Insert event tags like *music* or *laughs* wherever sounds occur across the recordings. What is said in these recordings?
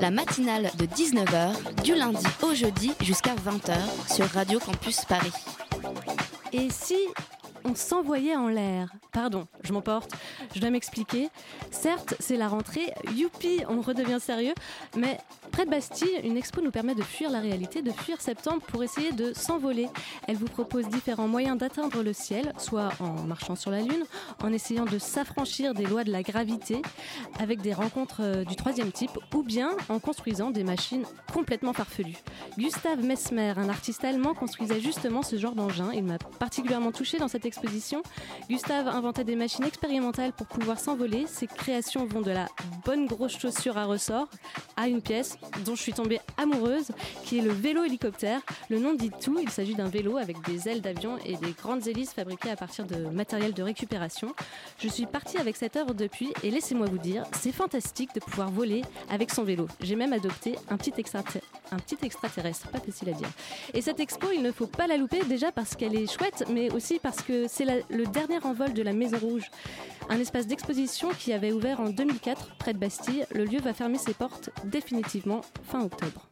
La matinale de 19h, du lundi au jeudi jusqu'à 20h sur Radio Campus Paris. Et si on s'envoyait en l'air? Pardon, je m'emporte, je dois m'expliquer. Certes, c'est la rentrée, youpi, on redevient sérieux, mais près de Bastille, une expo nous permet de fuir la réalité, de fuir septembre pour essayer de s'envoler. Elle vous propose différents moyens d'atteindre le ciel, soit en marchant sur la Lune, en essayant de s'affranchir des lois de la gravité, avec des rencontres euh, du troisième type, ou bien en construisant des machines complètement farfelues. Gustave Mesmer, un artiste allemand, construisait justement ce genre d'engin. Il m'a particulièrement touché dans cette exposition. Gustave inventait des machines expérimentales pour pouvoir s'envoler. Ses créations vont de la bonne grosse chaussure à ressort à une pièce dont je suis tombée amoureuse, qui est le vélo hélicoptère. Le nom dit tout, il s'agit d'un vélo avec des ailes d'avion et des grandes hélices fabriquées à partir de matériel de récupération. Je suis partie avec cette œuvre depuis et laissez-moi vous dire, c'est fantastique de pouvoir voler avec son vélo. J'ai même adopté un petit, extraterrestre, pas facile à dire. Et cette expo, il ne faut pas la louper déjà parce qu'elle est chouette, mais aussi parce que c'est le dernier envol de la Maison Rouge, un espace d'exposition qui avait ouvert en 2004 près de Bastille. Le lieu va fermer ses portes définitivement fin octobre.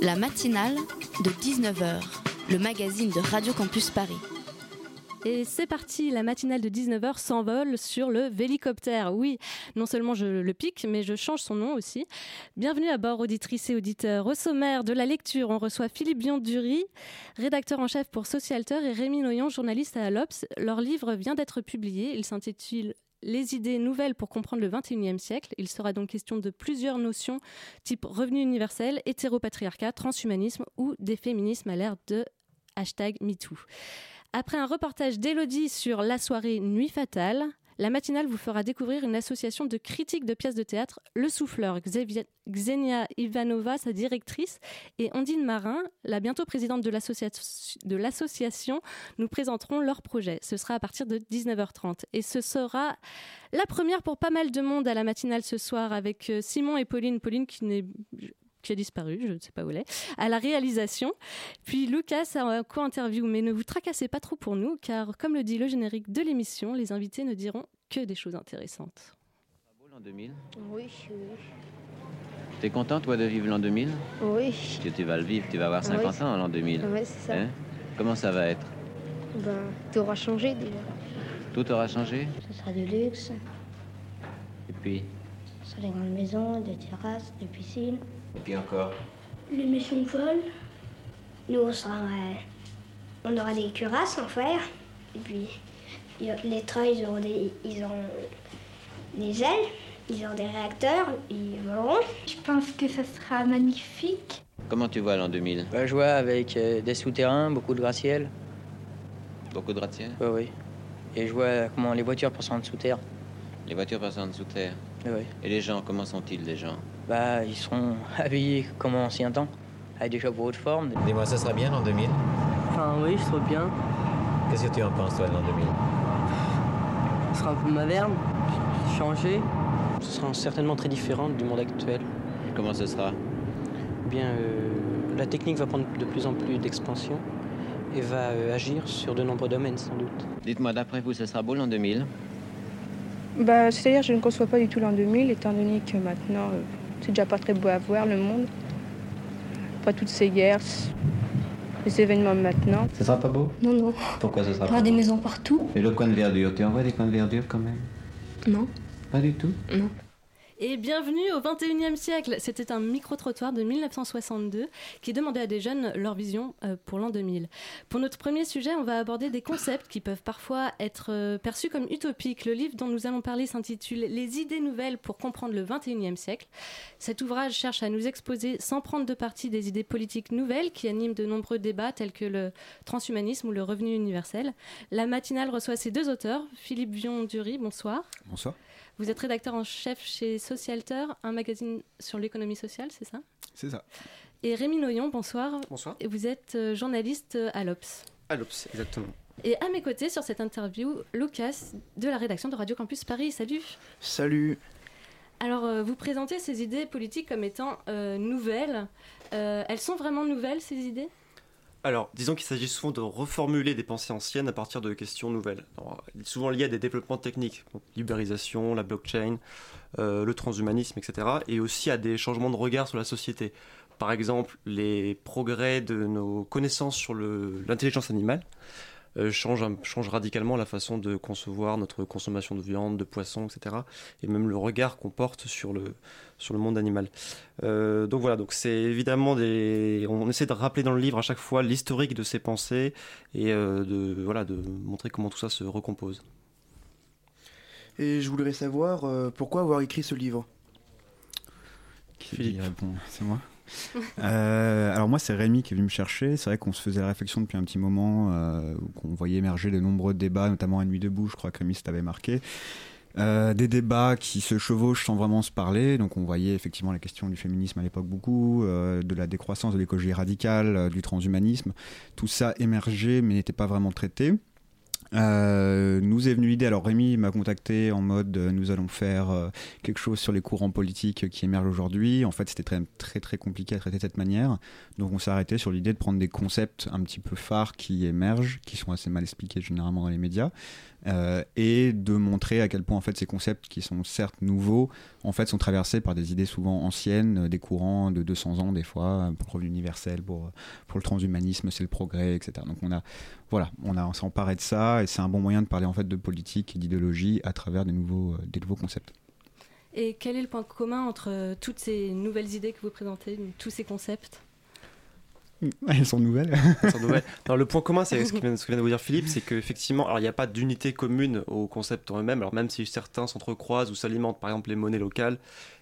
La matinale de 19h, le magazine de Radio Campus Paris. Et c'est parti, la matinale de 19h s'envole sur le Vélicoptère. Oui, non seulement je le pique, mais je change son nom aussi. Bienvenue à bord, auditrices et auditeurs. Au sommaire de la lecture, on reçoit Philippe Bion-Dury, rédacteur en chef pour Socialteur, et Rémi Noyon, journaliste à l'Obs. Leur livre vient d'être publié. Il s'intitule les idées nouvelles pour comprendre le 21e siècle. Il sera donc question de plusieurs notions type revenu universel, hétéropatriarcat, transhumanisme ou des féminismes à l'ère de hashtag MeToo. Après un reportage d'Elodie sur la soirée Nuit Fatale, la matinale vous fera découvrir une association de critiques de pièces de théâtre, Le Souffleur, Xenia Ivanova, sa directrice, et Ondine Marin, la bientôt présidente de l'association, nous présenteront leur projet. Ce sera à partir de 19h30. Et ce sera la première pour pas mal de monde à la matinale ce soir avec euh, Simon et Pauline. Pauline qui n'est qui a disparu, je ne sais pas où elle est, à la réalisation. Puis Lucas a un co-interview, mais ne vous tracassez pas trop pour nous, car comme le dit le générique de l'émission, les invités ne diront que des choses intéressantes. beau l'an 2000 Oui, oui. T'es content toi de vivre l'an 2000 Oui, Tu, tu vas le vivre, tu vas avoir 50 Oui. ans l'an 2000. ouais, c'est ça. Hein? Comment ça va être? Ben, tout aura changé déjà. Tout aura changé? Ce sera du luxe, Et puis? Ce sera des grandes maisons, des terrasses, des piscines. Et puis encore Les maisons folles. Nous, on sera. euh, on aura des cuirasses en fer. Et puis, les trains, ils auront des, ils auront des ailes, ils auront des réacteurs, ils voleront. Je pense que ça sera magnifique. Comment tu vois l'an 2000 Bah, je vois avec euh, des souterrains, beaucoup de gratte-ciel. Beaucoup de gratte-ciel Oui, oui. Et je vois comment les voitures passent en dessous terre. Les voitures passent en dessous terre. Oui, oui. Et les gens, comment sont-ils les gens? Bah, ils seront *laughs* habillés comme en ancien temps, avec des chapeaux haute forme. Dis-moi, ça sera bien l'an 2000 Enfin, oui, je trouve bien. Qu'est-ce que tu en penses, toi, de l'an 2000 Ce sera un peu moderne, changé. Ce sera certainement très différent du monde actuel. Comment ce sera? Eh Bien, euh, la technique va prendre de plus en plus d'expansion et va euh, agir sur de nombreux domaines sans doute. Dites-moi, d'après vous, ce sera beau l'an 2000 Bah, C'est-à-dire je ne conçois pas du tout l'an 2000, étant donné que maintenant, euh, c'est déjà pas très beau à voir le monde. Pas toutes ces guerres, les événements maintenant. Ce sera pas beau? Non, non. Pourquoi ce sera Il y aura des maisons partout. Et le coin de verdure, tu en vois des coins de verdure quand même? Non. Pas du tout? Et bienvenue au 21e siècle. C'était un micro-trottoir de 1962 qui demandait à des jeunes leur vision euh, pour l'an 2000. Pour notre premier sujet, on va aborder des concepts qui peuvent parfois être euh, perçus comme utopiques. Le livre dont nous allons parler s'intitule Les idées nouvelles pour comprendre le 21e siècle. Cet ouvrage cherche à nous exposer sans prendre de parti des idées politiques nouvelles qui animent de nombreux débats tels que le transhumanisme ou le revenu universel. La matinale reçoit ces deux auteurs, Philippe Vion-Dury, bonsoir. bonsoir. Vous êtes rédacteur en chef chez Socialteur, un magazine sur l'économie sociale, c'est ça? C'est ça. Et Rémi Noyon, bonsoir. Bonsoir. Et vous êtes euh, journaliste à l'Obs. À l'Obs, exactement. Et à mes côtés sur cette interview, Lucas de la rédaction de Radio Campus Paris. Salut. Salut. Alors, euh, vous présentez ces idées politiques comme étant euh, nouvelles. Euh, elles sont vraiment nouvelles, ces idées? Alors, disons qu'il s'agit souvent de reformuler des pensées anciennes à partir de questions nouvelles. Souvent liées à des développements techniques, donc, libérisation, la blockchain, euh, le transhumanisme, etc. Et aussi à des changements de regard sur la société. Par exemple, les progrès de nos connaissances sur l'intelligence animale euh, changent radicalement la façon de concevoir notre consommation de viande, de poisson, etc. Et même le regard qu'on porte sur le, sur le monde animal. Euh, donc voilà, donc c'est évidemment des. On essaie de rappeler dans le livre à chaque fois l'historique de ces pensées et euh, de, voilà, de montrer comment tout ça se recompose. Et je voudrais savoir euh, pourquoi avoir écrit ce livre? Qui répond C'est moi? *laughs* Euh, alors moi c'est Rémi qui est venu me chercher. C'est vrai qu'on se faisait la réflexion depuis un petit moment, euh, qu'on voyait émerger de nombreux débats, notamment à Nuit debout, je crois que Rémi t'avait marqué. Euh, des débats qui se chevauchent sans vraiment se parler. Donc on voyait effectivement la question du féminisme à l'époque beaucoup, de la décroissance de l'écologie radicale, du transhumanisme. Tout ça émergeait mais n'était pas vraiment traité. Euh, nous est venue l'idée, alors Rémi m'a contacté en mode euh, nous allons faire euh, quelque chose sur les courants politiques qui émergent aujourd'hui. En fait, c'était très, très très compliqué à traiter de cette manière. Donc on s'est arrêté sur l'idée de prendre des concepts un petit peu phares qui émergent, qui sont assez mal expliqués généralement dans les médias, euh, et de montrer à quel point en fait ces concepts qui sont certes nouveaux, en fait sont traversés par des idées souvent anciennes, euh, des courants de 200 ans des fois, euh, pour le revenu universel, pour, pour le transhumanisme, c'est le progrès, etc. Donc on a, voilà, on a s'est emparé de ça, et c'est un bon moyen de parler en fait de politique et d'idéologie à travers des nouveaux, des nouveaux concepts. Et quel est le point commun entre toutes ces nouvelles idées que vous présentez, tous ces concepts? Elles sont nouvelles. *laughs* Elles sont nouvelles. Le point commun, c'est ce ce que vient de vous dire Philippe, c'est qu'effectivement, il n'y a pas d'unité commune aux concepts en eux-mêmes. Alors même si certains s'entrecroisent ou s'alimentent, par exemple les monnaies locales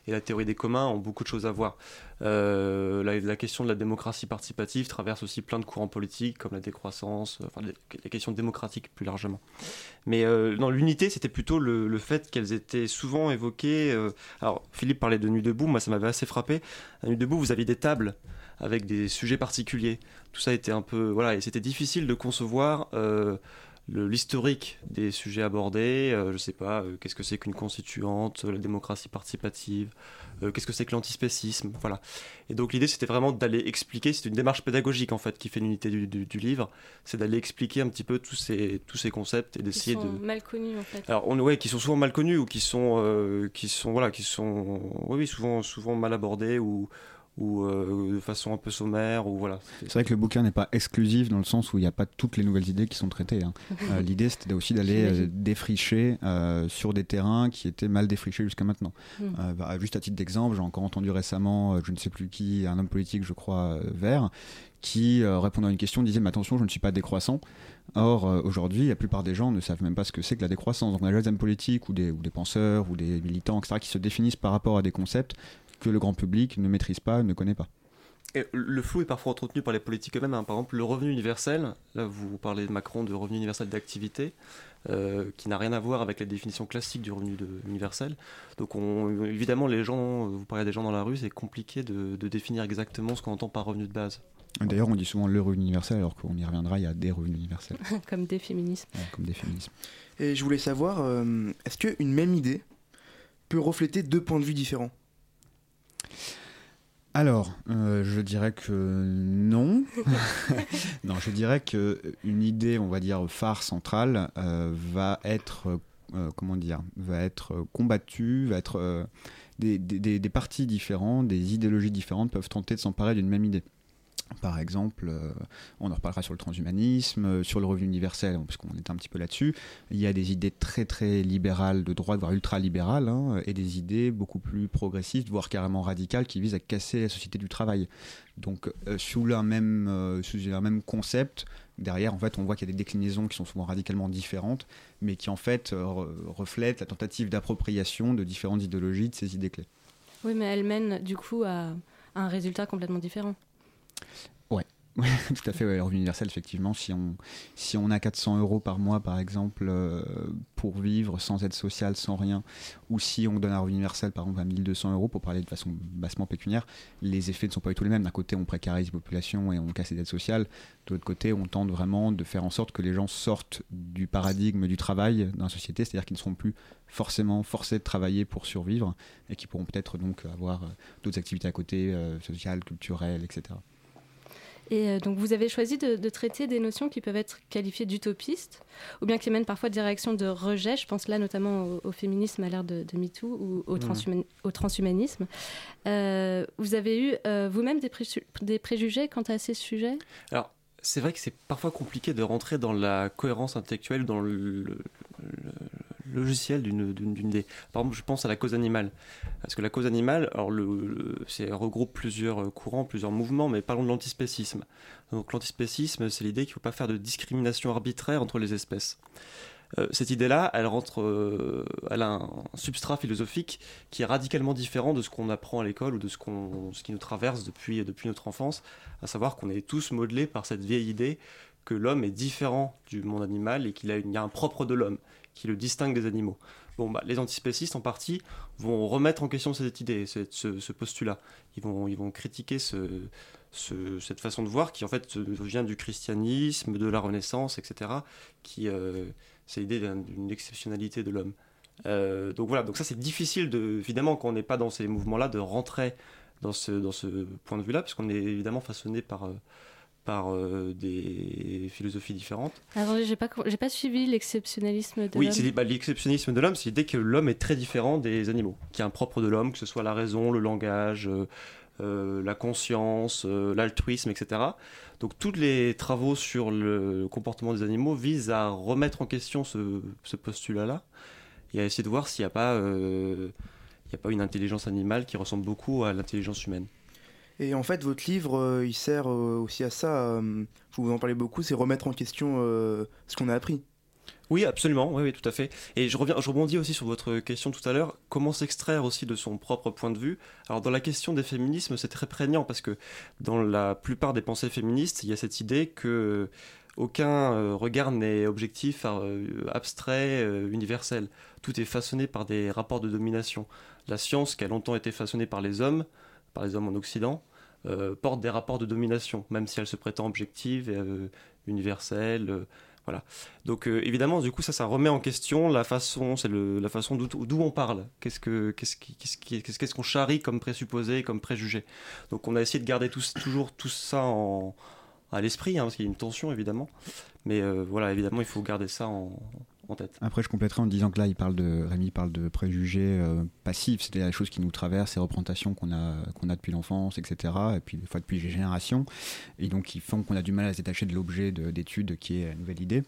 et la théorie des communs ont beaucoup de choses à voir. Euh, la, question de la démocratie participative traverse aussi plein de courants politiques comme la décroissance, euh, enfin les, questions démocratiques plus largement. Mais euh, dans l'unité, c'était plutôt le, fait qu'elles étaient souvent évoquées. euh, alors Philippe parlait de Nuit debout, moi ça m'avait assez frappé. À Nuit debout, vous aviez des tables avec des sujets particuliers. Tout ça était un peu voilà et c'était difficile de concevoir l'historique des sujets abordés. euh, je sais pas euh, qu'est-ce que c'est qu'une constituante, euh, la démocratie participative, euh, qu'est-ce que c'est que l'antispécisme, voilà. Et donc l'idée c'était vraiment d'aller expliquer. C'est une démarche pédagogique en fait qui fait l'unité du, du- du livre, c'est d'aller expliquer un petit peu tous ces tous ces concepts et d'essayer de mal connus en fait. alors on ouais qui sont souvent mal connus ou qui sont qui sont voilà qui sont oui, oui souvent souvent mal abordés ou ou euh, de façon un peu sommaire ou voilà C'est vrai que le bouquin n'est pas exclusif dans le sens où il n'y a pas toutes les nouvelles idées qui sont traitées. hein. *laughs* Euh, L'idée, c'était aussi d'aller euh, défricher euh, sur des terrains qui étaient mal défrichés jusqu'à maintenant. Mm. Euh, bah, juste à titre d'exemple, j'ai encore entendu récemment, je ne sais plus qui, un homme politique, je crois, euh, vert, qui, euh, répondant à une question, disait Mais attention, je ne suis pas décroissant. Or, euh, aujourd'hui, la plupart des gens ne savent même pas ce que c'est que la décroissance. Donc, on a des hommes politiques ou des, ou des penseurs ou des militants, etc., qui se définissent par rapport à des concepts que le grand public ne maîtrise pas, ne connaît pas. Et le flou est parfois entretenu par les politiques eux-mêmes. hein. Par exemple, le revenu universel, là vous parlez de Macron de revenu universel d'activité, euh, qui n'a rien à voir avec la définition classique du revenu de- universel. Donc on- évidemment, les gens, vous parlez des gens dans la rue, c'est compliqué de, de définir exactement ce qu'on entend par revenu de base. D'ailleurs, on dit souvent le revenu universel, alors qu'on y reviendra, il y a des revenus universels, *laughs* Comme des féminismes. ouais, comme des féminismes. Et je voulais savoir, euh, est-ce qu'une même idée peut refléter deux points de vue différents? Alors, euh, je dirais que non. *laughs* non, je dirais que une idée, on va dire phare centrale, euh, va être, euh, va être combattue, va être des partis différents, des idéologies différentes peuvent tenter de s'emparer d'une même idée. Par exemple, euh, on en reparlera sur le transhumanisme, euh, sur le revenu universel, parce qu'on est un petit peu là-dessus. Il y a des idées très très libérales de droite, voire ultra-libérales, hein, et des idées beaucoup plus progressistes, voire carrément radicales, qui visent à casser la société du travail. Donc, euh, sous, un même, sous un même concept, derrière, en fait, on voit qu'il y a des déclinaisons qui sont souvent radicalement différentes, mais qui en fait re- reflètent la tentative d'appropriation de différentes idéologies de ces idées clés. Oui, mais elles mènent du coup à un résultat complètement différent. Ouais. Oui, *laughs* tout à fait. Le revenu universel, effectivement, si on, a 400 euros par mois, par exemple, euh, pour vivre sans aide sociale, sans rien, ou si on donne un revenu universel, par exemple, à 1200 euros, pour parler de façon bassement pécuniaire, les effets ne sont pas du tout les mêmes. D'un côté, on précarise la population et on casse les aides sociales. De l'autre côté, on tente vraiment de faire en sorte que les gens sortent du paradigme du travail dans la société, c'est-à-dire qu'ils ne seront plus forcément forcés de travailler pour survivre et qui pourront peut-être donc avoir euh, d'autres activités à côté, euh, sociales, culturelles, etc. Et euh, donc vous avez choisi de, de, traiter des notions qui peuvent être qualifiées d'utopistes, ou bien qui mènent parfois des réactions de rejet. Je pense là notamment au, au féminisme à l'ère de, de, MeToo ou au, mmh. au transhumanisme. Euh, vous avez eu euh, vous-même des, pré des, préjugés quant à ces sujets? Alors, c'est vrai que c'est parfois compliqué de rentrer dans la cohérence intellectuelle, dans le logiciel d'une idée. Par exemple, je pense à la cause animale. Parce que la cause animale, alors le, regroupe plusieurs courants, plusieurs mouvements, mais parlons de l'antispécisme. Donc l'antispécisme, c'est l'idée qu'il ne faut pas faire de discrimination arbitraire entre les espèces. Euh, cette idée-là, elle rentre, euh, elle a un substrat philosophique qui est radicalement différent de ce qu'on apprend à l'école ou de ce, qu'on, ce qui nous traverse depuis, depuis notre enfance, à savoir qu'on est tous modelés par cette vieille idée que l'homme est différent du monde animal et qu'il y a un propre de l'homme qui le distingue des animaux. Bon, bah, les antispécistes, en partie, vont remettre en question cette idée, ce, postulat. Ils vont, critiquer ce, ce, cette façon de voir qui, en fait, vient du christianisme, de la Renaissance, etc., qui, euh, c'est l'idée d'une exceptionnalité de l'homme. Euh, donc voilà, donc ça c'est difficile, de, évidemment, quand on n'est pas dans ces mouvements-là, de rentrer dans ce, dans ce point de vue-là, puisqu'on est évidemment façonné par... Euh, par euh, des philosophies différentes. Alors, j'ai pas, j'ai pas suivi l'exceptionnalisme de oui, l'homme. Oui, bah, l'exceptionnisme de l'homme, c'est l'idée que l'homme est très différent des animaux, qui est un propre de l'homme, que ce soit la raison, le langage, euh, euh, la conscience, euh, l'altruisme, etc. Donc, tous les travaux sur le comportement des animaux visent à remettre en question ce, ce postulat-là et à essayer de voir s'il n'y a pas, il n'y a pas une intelligence animale qui ressemble beaucoup à l'intelligence humaine. Et en fait, votre livre, euh, il sert euh, aussi à ça. Euh, vous en parlez beaucoup, c'est remettre en question ce qu'on a appris. Oui, absolument, oui, oui, tout à fait. Et je, reviens, je rebondis aussi sur votre question tout à l'heure, comment s'extraire aussi de son propre point de vue? Alors dans la question des féminismes, c'est très prégnant parce que dans la plupart des pensées féministes, il y a cette idée que aucun regard n'est objectif, abstrait, universel. Tout est façonné par des rapports de domination. La science, qui a longtemps été façonnée par les hommes, par les hommes en Occident, euh, porte des rapports de domination, même si elle se prétend objective, euh, universelle. Euh, voilà. Donc évidemment, du coup, ça, ça remet en question la façon, c'est la façon d'où on parle. Qu'est-ce que qu'est-ce qu'est-ce qu'est-ce qu'est-ce qu'on charrie comme présupposé, comme préjugé. Donc on a essayé de garder toujours tout ça en, à l'esprit, hein, parce qu'il y a une tension évidemment. Mais voilà, évidemment, il faut garder ça en, en tête. Après, je compléterai en disant que là, il parle de, Rémi parle de préjugés euh, passifs, c'est-à-dire les choses qui nous traversent, les représentations qu'on a, qu'on a depuis l'enfance, etc., et puis des fois depuis les générations, et donc qui font qu'on a du mal à se détacher de l'objet d'étude qui est la nouvelle idée.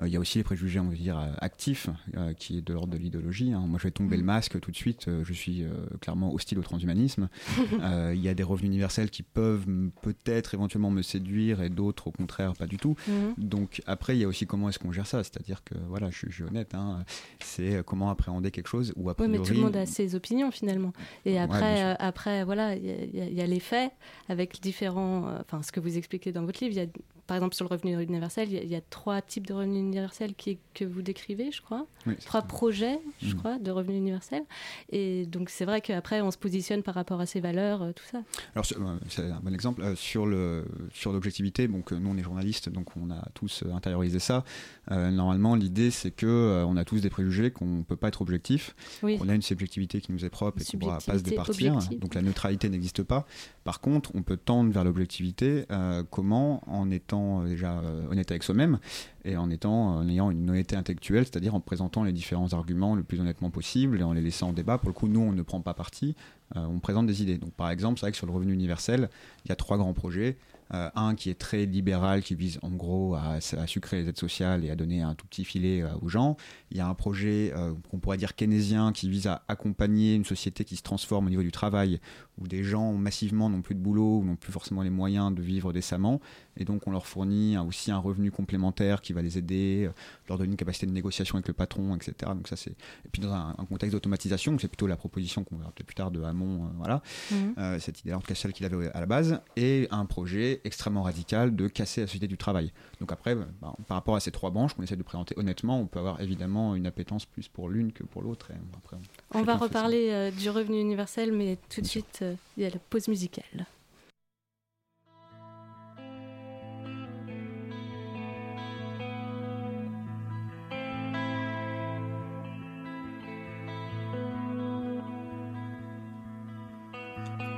Euh, il y a aussi les préjugés, on va dire, actifs, euh, qui est de l'ordre de l'idéologie. Hein. Moi, je vais tomber mmh. le masque tout de suite, je suis clairement hostile au transhumanisme. *laughs* il y a des revenus universels qui peuvent peut-être éventuellement me séduire, et d'autres, au contraire, pas du tout. Mmh. Donc après, il y a aussi comment est-ce qu'on gère ça, c'est-à-dire que, voilà, je je suis honnête, hein, c'est comment appréhender quelque chose ou priori... Oui, mais tout le monde a ses opinions finalement. Et après, ouais, euh, après voilà, il y, y, y, a les faits avec différents... Enfin, euh, ce que vous expliquez dans votre livre, il y a par exemple, sur le revenu universel, il y, a, il y a trois types de revenus universels qui, que vous décrivez, je crois. Oui, trois ça. projets, je Mm. crois, de revenus universels. Et donc, c'est vrai qu'après, on se positionne par rapport à ces valeurs, euh, tout ça. Alors, c'est euh, c'est un bon exemple. Euh, sur l'objectivité, donc euh, nous, on est journalistes, donc on a tous intériorisé ça. Euh, normalement, l'idée, c'est que euh, on a tous des préjugés qu'on ne peut pas être objectif. Oui. On a une subjectivité qui nous est propre et qu'on ne pourra pas se départir. objective. Donc, la neutralité n'existe pas. Par contre, on peut tendre vers l'objectivité. comment? En étant euh, déjà euh, honnête avec soi-même et en étant en ayant une honnêteté intellectuelle, c'est-à-dire en présentant les différents arguments le plus honnêtement possible et en les laissant en débat. Pour le coup, nous, on ne prend pas parti, euh, on présente des idées. Donc, par exemple, c'est vrai que sur le revenu universel, il y a trois grands projets. Un qui est très libéral, qui vise en gros à, sucrer les aides sociales et à donner un tout petit filet aux gens. Il y a un projet qu'on pourrait dire keynésien qui vise à accompagner une société qui se transforme au niveau du travail, où des gens massivement n'ont plus de boulot, ou n'ont plus forcément les moyens de vivre décemment, et donc on leur fournit un, aussi un revenu complémentaire qui va les aider, euh, leur donner une capacité de négociation avec le patron, etc. Donc ça c'est et puis dans un, un contexte d'automatisation, c'est plutôt la proposition qu'on verra peut-être plus tard de Hamon euh, voilà, Mhm. euh, cette idée-là, en tout cas celle qu'il avait à la base, et un projet extrêmement radical de casser la société du travail. Donc après, bah, par rapport à ces trois branches qu'on essaie de présenter honnêtement, on peut avoir évidemment une appétence plus pour l'une que pour l'autre. après, On va reparler euh, du revenu universel, mais tout de suite, il y a la pause musicale.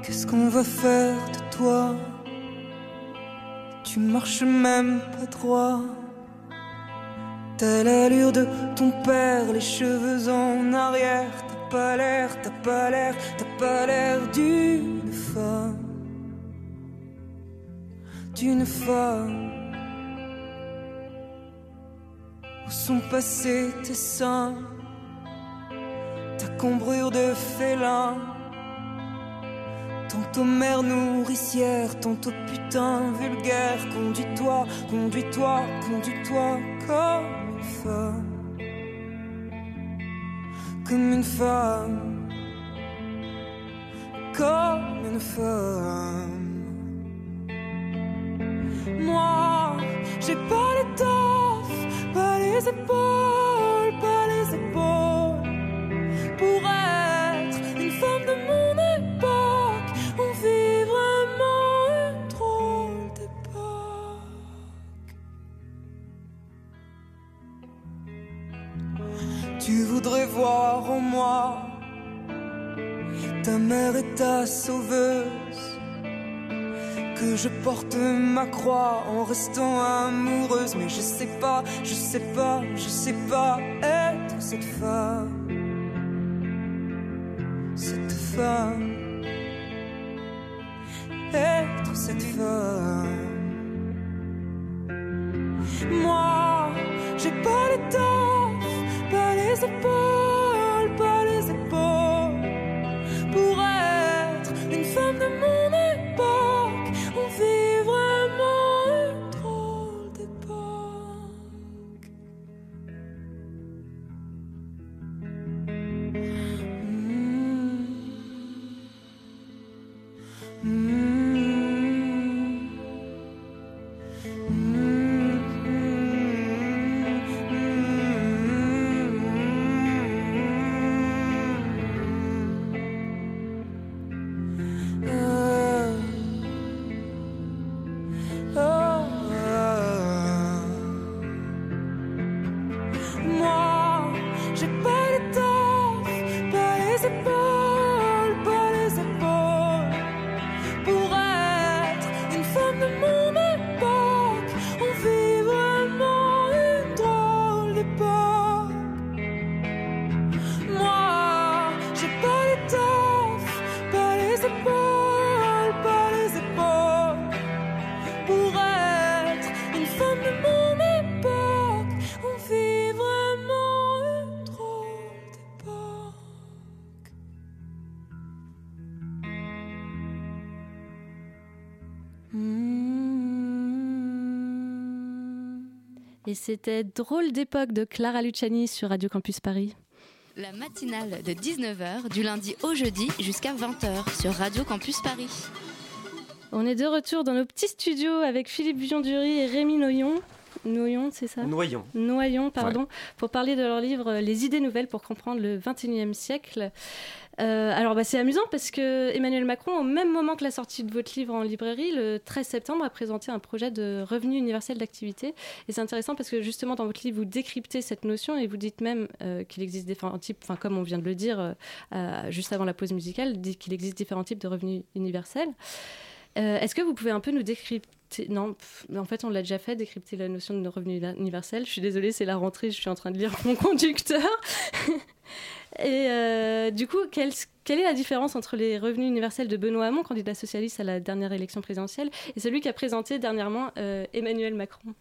Qu'est-ce qu'on va faire de toi? Tu marches même pas droit. T'as l'allure de ton père, les cheveux en arrière. T'as pas l'air, t'as pas l'air, t'as pas l'air d'une femme. D'une femme. Où sont passés tes seins? Ta cambrure de félin Tantôt mère nourricière, tantôt putain vulgaire. Conduis-toi, conduis-toi, conduis-toi comme une femme. Comme une femme. Comme une femme. Moi, j'ai pas l'étoffe, pas les épaules, pas les épaules. Pour être voudrais voir en moi ta mère et ta sauveuse. Que je porte ma croix en restant amoureuse. Mais je sais pas, je sais pas, je sais pas être cette femme. Cette femme. Être cette femme. Moi, pas les Et c'était Drôle d'époque de Clara Luciani sur Radio Campus Paris. La matinale de 19h du lundi au jeudi jusqu'à 20h sur Radio Campus Paris. On est de retour dans nos petits studios avec Philippe Vion-Dury et Rémi Noyon. Noyon, c'est ça? Noyon. Noyon, pardon, pour parler de leur livre Les idées nouvelles pour comprendre le 21e siècle. Euh, alors, bah, c'est amusant parce que Emmanuel Macron, au même moment que la sortie de votre livre en librairie, le 13 septembre, a présenté un projet de revenu universel d'activité. Et c'est intéressant parce que justement, dans votre livre, vous décryptez cette notion et vous dites même euh, qu'il existe différents types, enfin, comme on vient de le dire euh, juste avant la pause musicale, qu'il existe différents types de revenus universels. Est-ce que vous pouvez un peu nous décrypter Non, pff, mais en fait, on l'a déjà fait, décrypter la notion de revenu universel. Je suis désolée, c'est la rentrée, je suis en train de lire mon *laughs* conducteur. *laughs* Et euh, du coup, quelle, quelle est la différence entre les revenus universels de Benoît Hamon, candidat socialiste à la dernière élection présidentielle, et celui qu'a présenté dernièrement euh, Emmanuel Macron?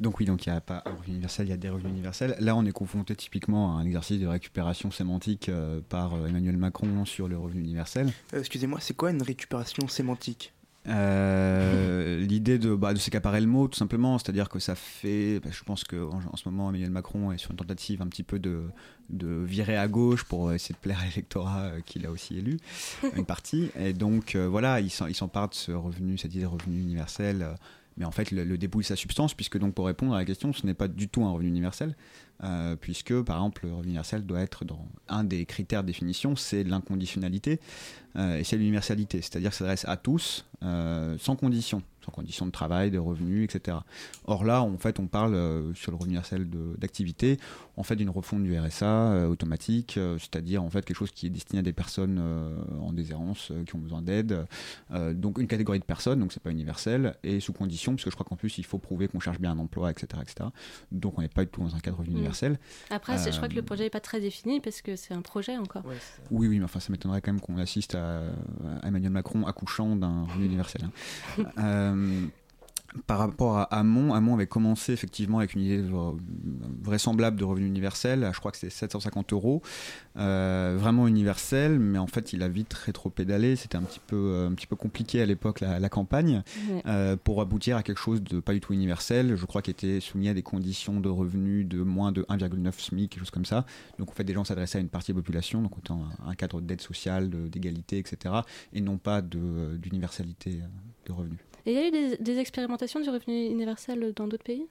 Donc oui, donc il n'y a pas un revenu universel, il y a des revenus universels. Là, on est confronté typiquement à un exercice de récupération sémantique euh, par Emmanuel Macron sur le revenu universel. Euh, Excusez-moi, c'est quoi une récupération sémantique? Euh, *laughs* L'idée de, bah, de s'accaparer le mot, tout simplement, c'est-à-dire que ça fait. bah, je pense qu'en en ce moment, Emmanuel Macron est sur une tentative un petit peu de, de virer à gauche pour essayer de plaire à l'électorat euh, qu'il a aussi élu, *laughs* une partie. Et donc, euh, voilà, il s'empare de ce revenu, cette idée de revenu universel. Mais en fait, le, le débouille sa substance, puisque donc pour répondre à la question, ce n'est pas du tout un revenu universel, euh, puisque par exemple, le revenu universel doit être dans un des critères de définition, c'est l'inconditionnalité euh, et c'est l'universalité, c'est-à-dire s'adresse à tous euh, sans condition, sans condition de travail, de revenus, etc. Or là, en fait, on parle euh, sur le revenu universel de- d'activité, on fait d'une refonte du RSA euh, automatique, euh, c'est-à-dire en fait quelque chose qui est destiné à des personnes euh, en déshérence euh, qui ont besoin d'aide, euh, donc une catégorie de personnes, donc c'est pas universel et sous condition, parce que je crois qu'en plus il faut prouver qu'on cherche bien un emploi, etc., etc. Donc on n'est pas du tout dans un cadre revenu Mm. universel. Après, je crois que le projet n'est pas très défini parce que c'est un projet encore. oui, oui, mais enfin, ça m'étonnerait quand même qu'on assiste à, à Emmanuel Macron accouchant d'un revenu universel. hein. *laughs* Euh, par rapport à Hamon, Hamon avait commencé effectivement avec une idée vraisemblable de revenu universel, je crois que c'était 750 euros, euh, vraiment universel, mais en fait il a vite rétro-pédalé, c'était un petit peu, euh, un petit peu compliqué à l'époque la, la campagne, Ouais. euh, pour aboutir à quelque chose de pas du tout universel, je crois qu'il était soumis à des conditions de revenus de moins de 1,9 SMIC, quelque chose comme ça, donc en fait des gens s'adressaient à une partie de la population, donc autant un, cadre d'aide sociale, de- d'égalité, etc., et non pas de- d'universalité euh, de revenus. Et il y a eu des, expérimentations du revenu universel dans d'autres pays?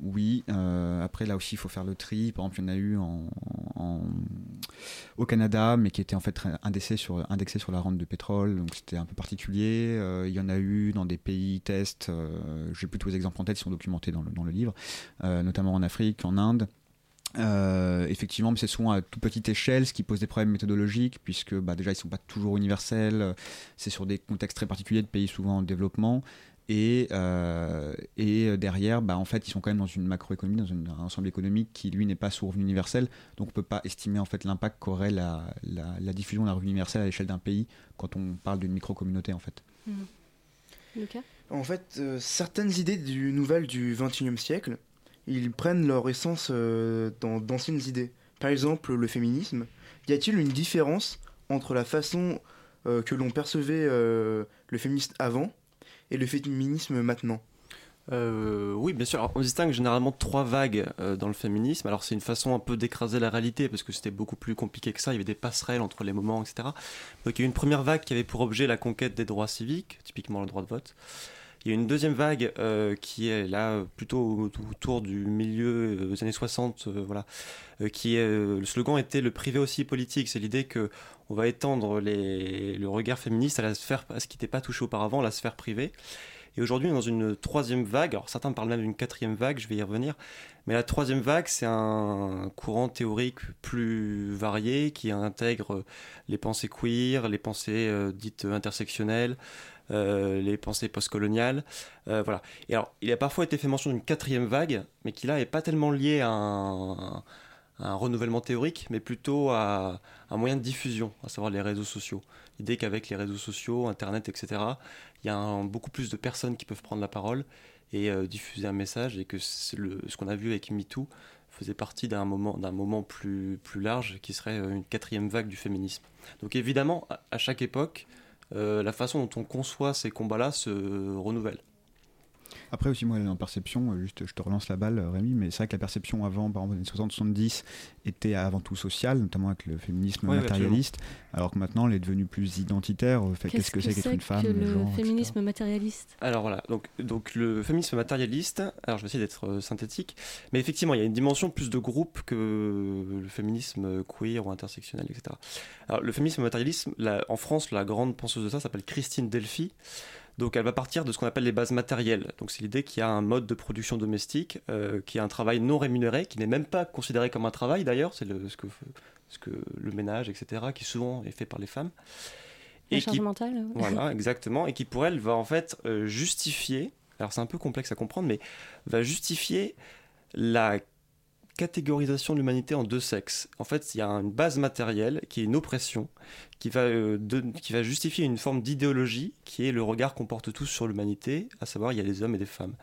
Oui, euh, après là aussi il faut faire le tri. Par exemple, il y en a eu au Canada, mais qui était en fait indexé sur, sur la rente de pétrole, donc c'était un peu particulier. Euh, il y en a eu dans des pays tests, euh, j'ai plus tous les exemples en tête, ils sont documentés dans le, dans le livre, euh, notamment en Afrique, en Inde. Euh, effectivement, mais c'est souvent à toute petite échelle, ce qui pose des problèmes méthodologiques, puisque bah, déjà ils sont pas toujours universels, c'est sur des contextes très particuliers de pays souvent en développement, et, euh, et derrière, bah, en fait, ils sont quand même dans une macroéconomie, dans une- un ensemble économique qui, lui, n'est pas sous revenu universel. Donc, on ne peut pas estimer en fait l'impact qu'aurait la, la, la diffusion d'un revenu universel à l'échelle d'un pays quand on parle d'une micro-communauté, en fait. Lucas? En fait, euh, certaines idées du nouvelles du XXIe siècle, ils prennent leur essence euh, dans d'anciennes idées. Par exemple, le féminisme. Y a-t-il une différence entre la façon euh, que l'on percevait euh, le féminisme avant et le féminisme maintenant? Oui, bien sûr. On distingue généralement trois vagues dans le féminisme. Alors, c'est une façon un peu d'écraser la réalité parce que c'était beaucoup plus compliqué que ça. Il y avait des passerelles entre les moments, etc. Donc, il y a une première vague qui avait pour objet la conquête des droits civiques, typiquement le droit de vote. Il y a une deuxième vague euh, qui est là plutôt au- autour du milieu euh, des années 60, euh, voilà, qui est, le slogan était le privé aussi politique. C'est l'idée que on va étendre le regard féministe à la sphère, à ce qui n'était pas touché auparavant, la sphère privée. Et aujourd'hui, on est dans une troisième vague. Alors, certains parlent même d'une quatrième vague, je vais y revenir. Mais la troisième vague, c'est un courant théorique plus varié qui intègre les pensées queer, les pensées dites intersectionnelles, les pensées postcoloniales. Euh, voilà. Et alors, il a parfois été fait mention d'une quatrième vague, mais qui là est pas tellement liée à un, renouvellement théorique, mais plutôt à un moyen de diffusion, à savoir les réseaux sociaux. L'idée qu'avec les réseaux sociaux, Internet, etc., il y a beaucoup plus de personnes qui peuvent prendre la parole et euh, diffuser un message, et que ce qu'on a vu avec MeToo faisait partie d'un moment, moment plus, plus large qui serait euh, une quatrième vague du féminisme. Donc évidemment, à, chaque époque, euh, la façon dont on conçoit ces combats-là se renouvelle. Après aussi, moi, en perception, euh, juste, je te relance la balle, Rémi, mais c'est vrai que la perception avant, par exemple, dans les 60-70, était avant tout sociale, notamment avec le féminisme Ouais, matérialiste, alors que maintenant, elle est devenue plus identitaire. euh, Qu'est-ce que c'est qu'être une femme, que le le genre, etc. féminisme matérialiste? Alors voilà, donc, donc le féminisme matérialiste, alors je vais essayer d'être euh, synthétique, mais effectivement il y a une dimension plus de groupe que le féminisme queer ou intersectionnel, etc. Alors le féminisme matérialiste, la- en France, la grande penseuse de ça s'appelle Christine Delphi. Donc elle va partir de ce qu'on appelle les bases matérielles. Donc c'est l'idée qu'il y a un mode de production domestique, euh, qui est un travail non rémunéré, qui n'est même pas considéré comme un travail d'ailleurs, c'est le, ce, que, ce que le ménage, etc., qui souvent est fait par les femmes. La Et charge qui- mentale ouais. voilà, *laughs* exactement. Et qui, pour elle, va en fait euh, justifier, alors c'est un peu complexe à comprendre, mais va justifier la catégorisation de l'humanité en deux sexes. En fait, il y a une base matérielle qui est une oppression, qui va, euh, justifier une forme d'idéologie qui est le regard qu'on porte tous sur l'humanité, à savoir il y a des hommes et des femmes.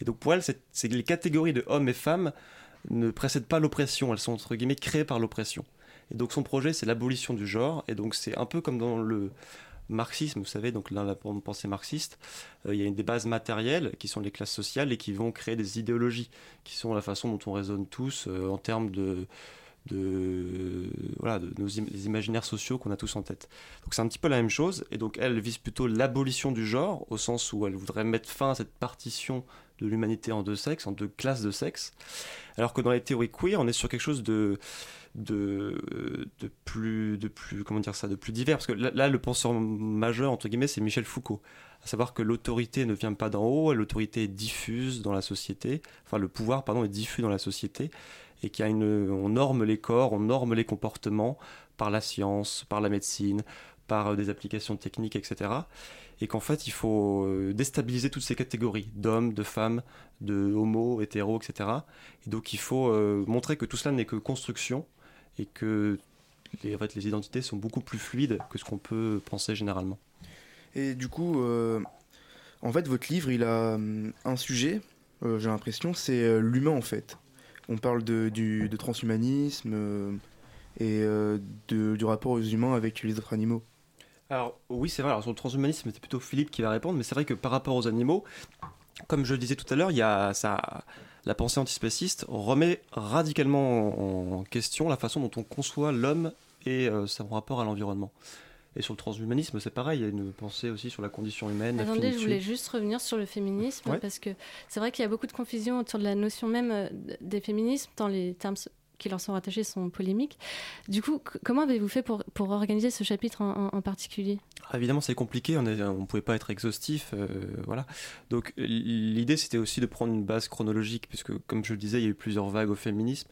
Et donc pour elle, les catégories de hommes et femmes ne précèdent pas l'oppression, elles sont entre guillemets créées par l'oppression. Et donc son projet, c'est l'abolition du genre, et donc c'est un peu comme dans le marxisme, vous savez, donc dans la pensée marxiste, euh, il y a des bases matérielles qui sont les classes sociales et qui vont créer des idéologies, qui sont la façon dont on raisonne tous euh, en termes de, voilà, de nos imaginaires sociaux qu'on a tous en tête. Donc c'est un petit peu la même chose, et donc elle vise plutôt l'abolition du genre, au sens où elle voudrait mettre fin à cette partition de l'humanité en deux sexes, en deux classes de sexe, alors que dans les théories queer, on est sur quelque chose de de, de plus de plus comment dire ça de plus divers. Parce que là, le penseur majeur entre guillemets c'est Michel Foucault. À savoir que l'autorité ne vient pas d'en haut l'autorité est diffuse dans la société. Enfin le pouvoir pardon est diffus dans la société. Et qu'il y a une on norme les corps on norme les comportements par la science par la médecine par euh, des applications techniques etc et qu'en fait il faut euh, déstabiliser toutes ces catégories d'hommes, de femmes, de homo, hétéros, etc. Et donc il faut euh, montrer que tout cela n'est que construction et que les, en fait, les identités sont beaucoup plus fluides que ce qu'on peut penser généralement. Et du coup, euh, en fait, votre livre, il a hum, un sujet, j'ai l'impression, c'est l'humain en fait. On parle de, du, de transhumanisme et de, du rapport aux humains avec les autres animaux. Alors oui, c'est vrai, alors sur le transhumanisme, c'est plutôt Philippe qui va répondre, mais c'est vrai que par rapport aux animaux, comme je le disais tout à l'heure, il y a ça, la pensée antispéciste remet radicalement en question la façon dont on conçoit l'homme et euh, son rapport à l'environnement. Et sur le transhumanisme, c'est pareil, il y a une pensée aussi sur la condition humaine. Attendez, je voulais juste revenir sur le féminisme, parce que c'est vrai qu'il y a beaucoup de confusion autour de la notion même euh, des féminismes, dans les termes qui leur sont rattachés sont polémiques. Du coup, comment avez-vous fait pour, pour, organiser ce chapitre en, particulier? Ah, Évidemment, c'est compliqué, on ne pouvait pas être exhaustif. Euh, voilà. Donc l'idée, c'était aussi de prendre une base chronologique, puisque comme je le disais, il y a eu plusieurs vagues au féminisme.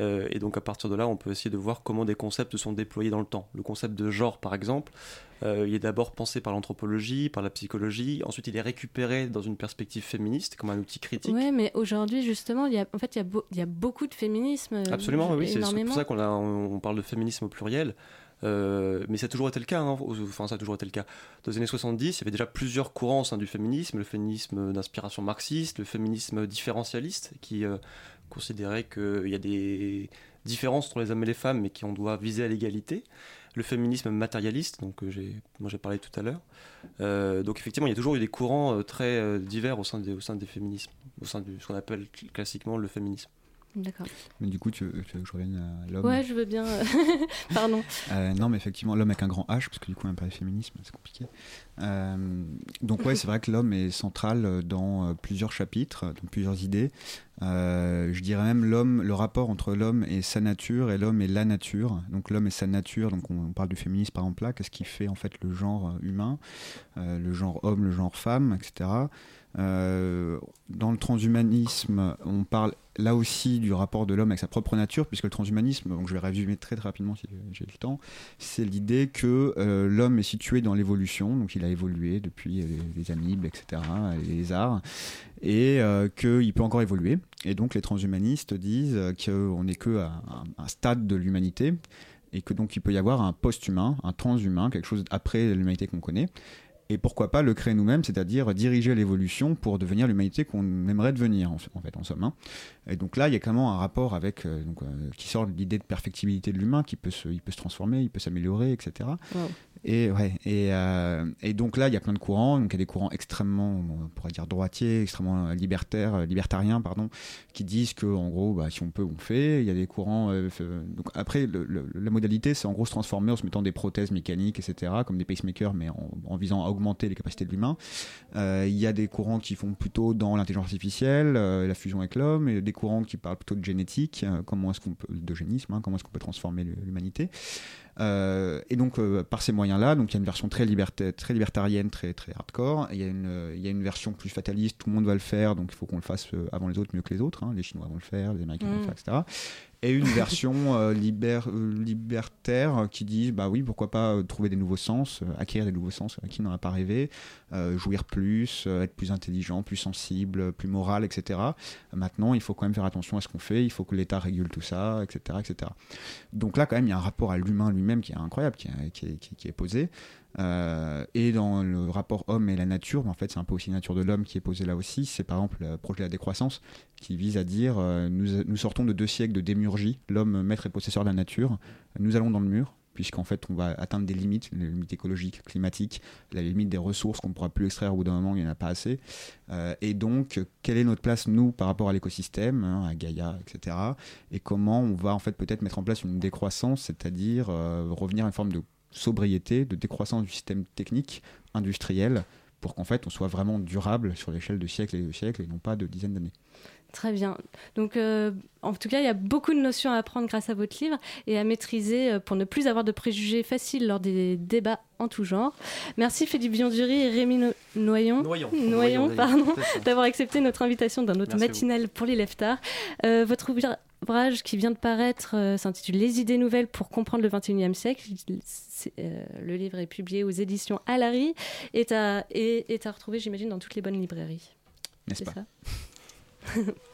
Euh, et donc à partir de là, on peut essayer de voir comment des concepts sont déployés dans le temps. Le concept de genre, par exemple, euh, il est d'abord pensé par l'anthropologie, par la psychologie, ensuite il est récupéré dans une perspective féministe comme un outil critique. Oui, mais aujourd'hui justement, il y a, en fait, il y a, il y a beaucoup de féminisme. Euh, Absolument, oui, c'est pour ça qu'on on parle de féminisme au pluriel. mais ça a toujours été le cas, hein. enfin ça a toujours été le cas. Dans les années 70, il y avait déjà plusieurs courants du féminisme, le féminisme d'inspiration marxiste, le féminisme différentialiste, qui considérer qu'il y a des différences entre les hommes et les femmes, mais qu'on doit viser à l'égalité. Le féminisme matérialiste, donc j'ai, moi j'ai parlé tout à l'heure. Euh, donc effectivement, il y a toujours eu des courants euh, très euh, divers au sein des, au sein des féminismes, au sein de ce qu'on appelle classiquement le féminisme. D'accord. Mais du coup, tu, veux que je revienne à l'homme Ouais, je veux bien. *laughs* Pardon. non, mais effectivement, l'homme avec un grand H, parce que du coup, on parle féminisme, c'est compliqué. donc, ouais, c'est vrai que l'homme est central dans plusieurs chapitres, dans plusieurs idées. Euh, je dirais même l'homme, le rapport entre l'homme et sa nature et l'homme et la nature. Donc l'homme et sa nature. Donc on, parle du féminisme par exemple là. Qu'est-ce qui fait en fait le genre humain, euh, le genre homme, le genre femme, etc. Euh, dans le transhumanisme, on parle là aussi du rapport de l'homme avec sa propre nature, puisque le transhumanisme, donc je vais résumer très, rapidement si j'ai le temps, c'est l'idée que l'homme est situé dans l'évolution, donc il a évolué depuis les, amibes, etc., les lézards, et euh, qu'il peut encore évoluer. Et donc les transhumanistes disent qu'on n'est que à un, stade de l'humanité et que donc il peut y avoir un post-humain, un transhumain, quelque chose après l'humanité qu'on connaît. Et pourquoi pas le créer nous-mêmes, c'est-à-dire diriger l'évolution pour devenir l'humanité qu'on aimerait devenir, en fait, en somme. Hein. Et donc là, il y a même un rapport avec, euh, euh, qui sort l'idée de perfectibilité de l'humain, qui peut se, il peut se transformer, il peut s'améliorer, etc. Et, ouais, euh, et, donc là, il y a plein de courants. Donc il y a des courants extrêmement, on pourrait dire droitiers, extrêmement libertaires, euh, libertariens, pardon, qui disent que en gros, bah, si on peut, on fait. Il y a des courants. Euh, donc après, la modalité, c'est en gros se transformer en se mettant des prothèses mécaniques, etc., comme des pacemakers, mais en, visant à augmenter les capacités de l'humain. il y a des courants qui font plutôt dans l'intelligence artificielle, la fusion avec l'homme, et des courants qui parlent plutôt de génétique, comment est-ce qu'on peut, d'eugénisme, hein, comment est-ce qu'on peut transformer l'humanité. Euh, et donc, euh, par ces moyens-là, donc il y a une version très, très libertarienne, très, très hardcore. Il y, a une, il y a une version plus fataliste, tout le monde va le faire, donc il faut qu'on le fasse euh, avant les autres, mieux que les autres. Hein. Les Chinois vont le faire, les Américains vont le mm. faire, etc et une *laughs* version euh, euh, libertaire qui dit bah oui pourquoi pas euh, trouver des nouveaux sens acquérir des nouveaux sens qui n'en a pas rêvé jouir plus être plus intelligent plus sensible plus moral etc maintenant il faut quand même faire attention à ce qu'on fait il faut que l'État régule tout ça etc etc donc là quand même il y a un rapport à l'humain lui-même qui est incroyable qui, qui, qui est posé euh, et dans le rapport homme et la nature, mais en fait c'est un peu aussi la nature de l'homme qui est posée là aussi, c'est par exemple le projet de la décroissance qui vise à dire nous, nous sortons de deux siècles de démurgie, l'homme maître et possesseur de la nature, nous allons dans le mur, puisqu'en fait on va atteindre des limites, les limites écologiques, climatiques, la limite des ressources qu'on ne pourra plus extraire au bout d'un moment, il n'y en a pas assez. Euh, et donc, quelle est notre place, nous, par rapport à l'écosystème, hein, à Gaïa, etc. Et comment on va en fait peut-être mettre en place une décroissance, c'est-à-dire euh, revenir à une forme de sobriété, de décroissance du système technique, industriel, pour qu'en fait on soit vraiment durable sur l'échelle de siècles et de siècles et non pas de dizaines d'années. Très bien. Donc, euh, en tout cas, il y a beaucoup de notions à apprendre grâce à votre livre et à maîtriser euh, pour ne plus avoir de préjugés faciles lors des débats en tout genre. Merci Philippe Bionduri et Rémi no Noyon, Noyon. Noyon, Noyon, pardon, c'est ça. d'avoir accepté notre invitation dans notre Merci matinale pour les leftards. Euh, votre ouvrage qui vient de paraître euh, s'intitule Les idées nouvelles pour comprendre le 21e siècle. Euh, le livre est publié aux éditions Alary et est à, retrouver, j'imagine, dans toutes les bonnes librairies. N'est-ce C'est pas ça? *laughs*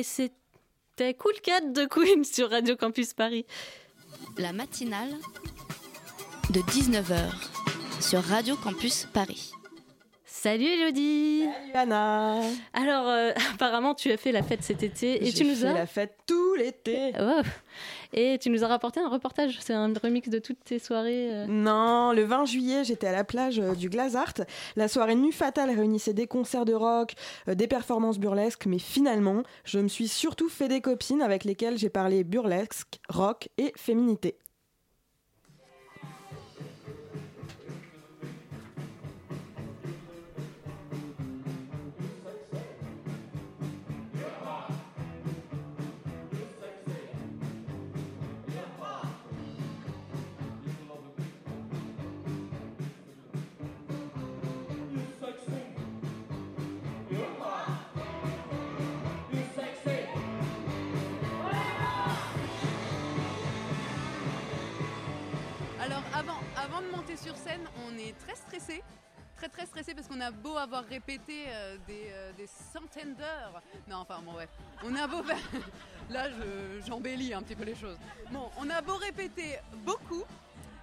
Et c'était Cool Cat de Queen sur Radio Campus Paris. La matinale de 19h sur Radio Campus Paris. Salut Elodie Salut Anna Alors, euh, *laughs* apparemment, tu as fait la fête cet été et tu nous fait as... la fête tout l'été Oh. Et tu nous as rapporté un reportage, c'est un remix de toutes tes soirées. euh. Non, le 20 juillet, j'étais à la plage euh, du Glazart. La soirée Nuit Fatale réunissait des concerts de rock, des performances burlesques, mais finalement, je me suis surtout fait des copines avec lesquelles j'ai parlé burlesque, rock et féminité. Stressé. Très très stressé parce qu'on a beau avoir répété euh, des, euh, des centaines d'heures. Non, enfin bon, ouais. On a beau. *laughs* Là, je- j'embellis un petit peu les choses. Bon, on a beau répéter beaucoup.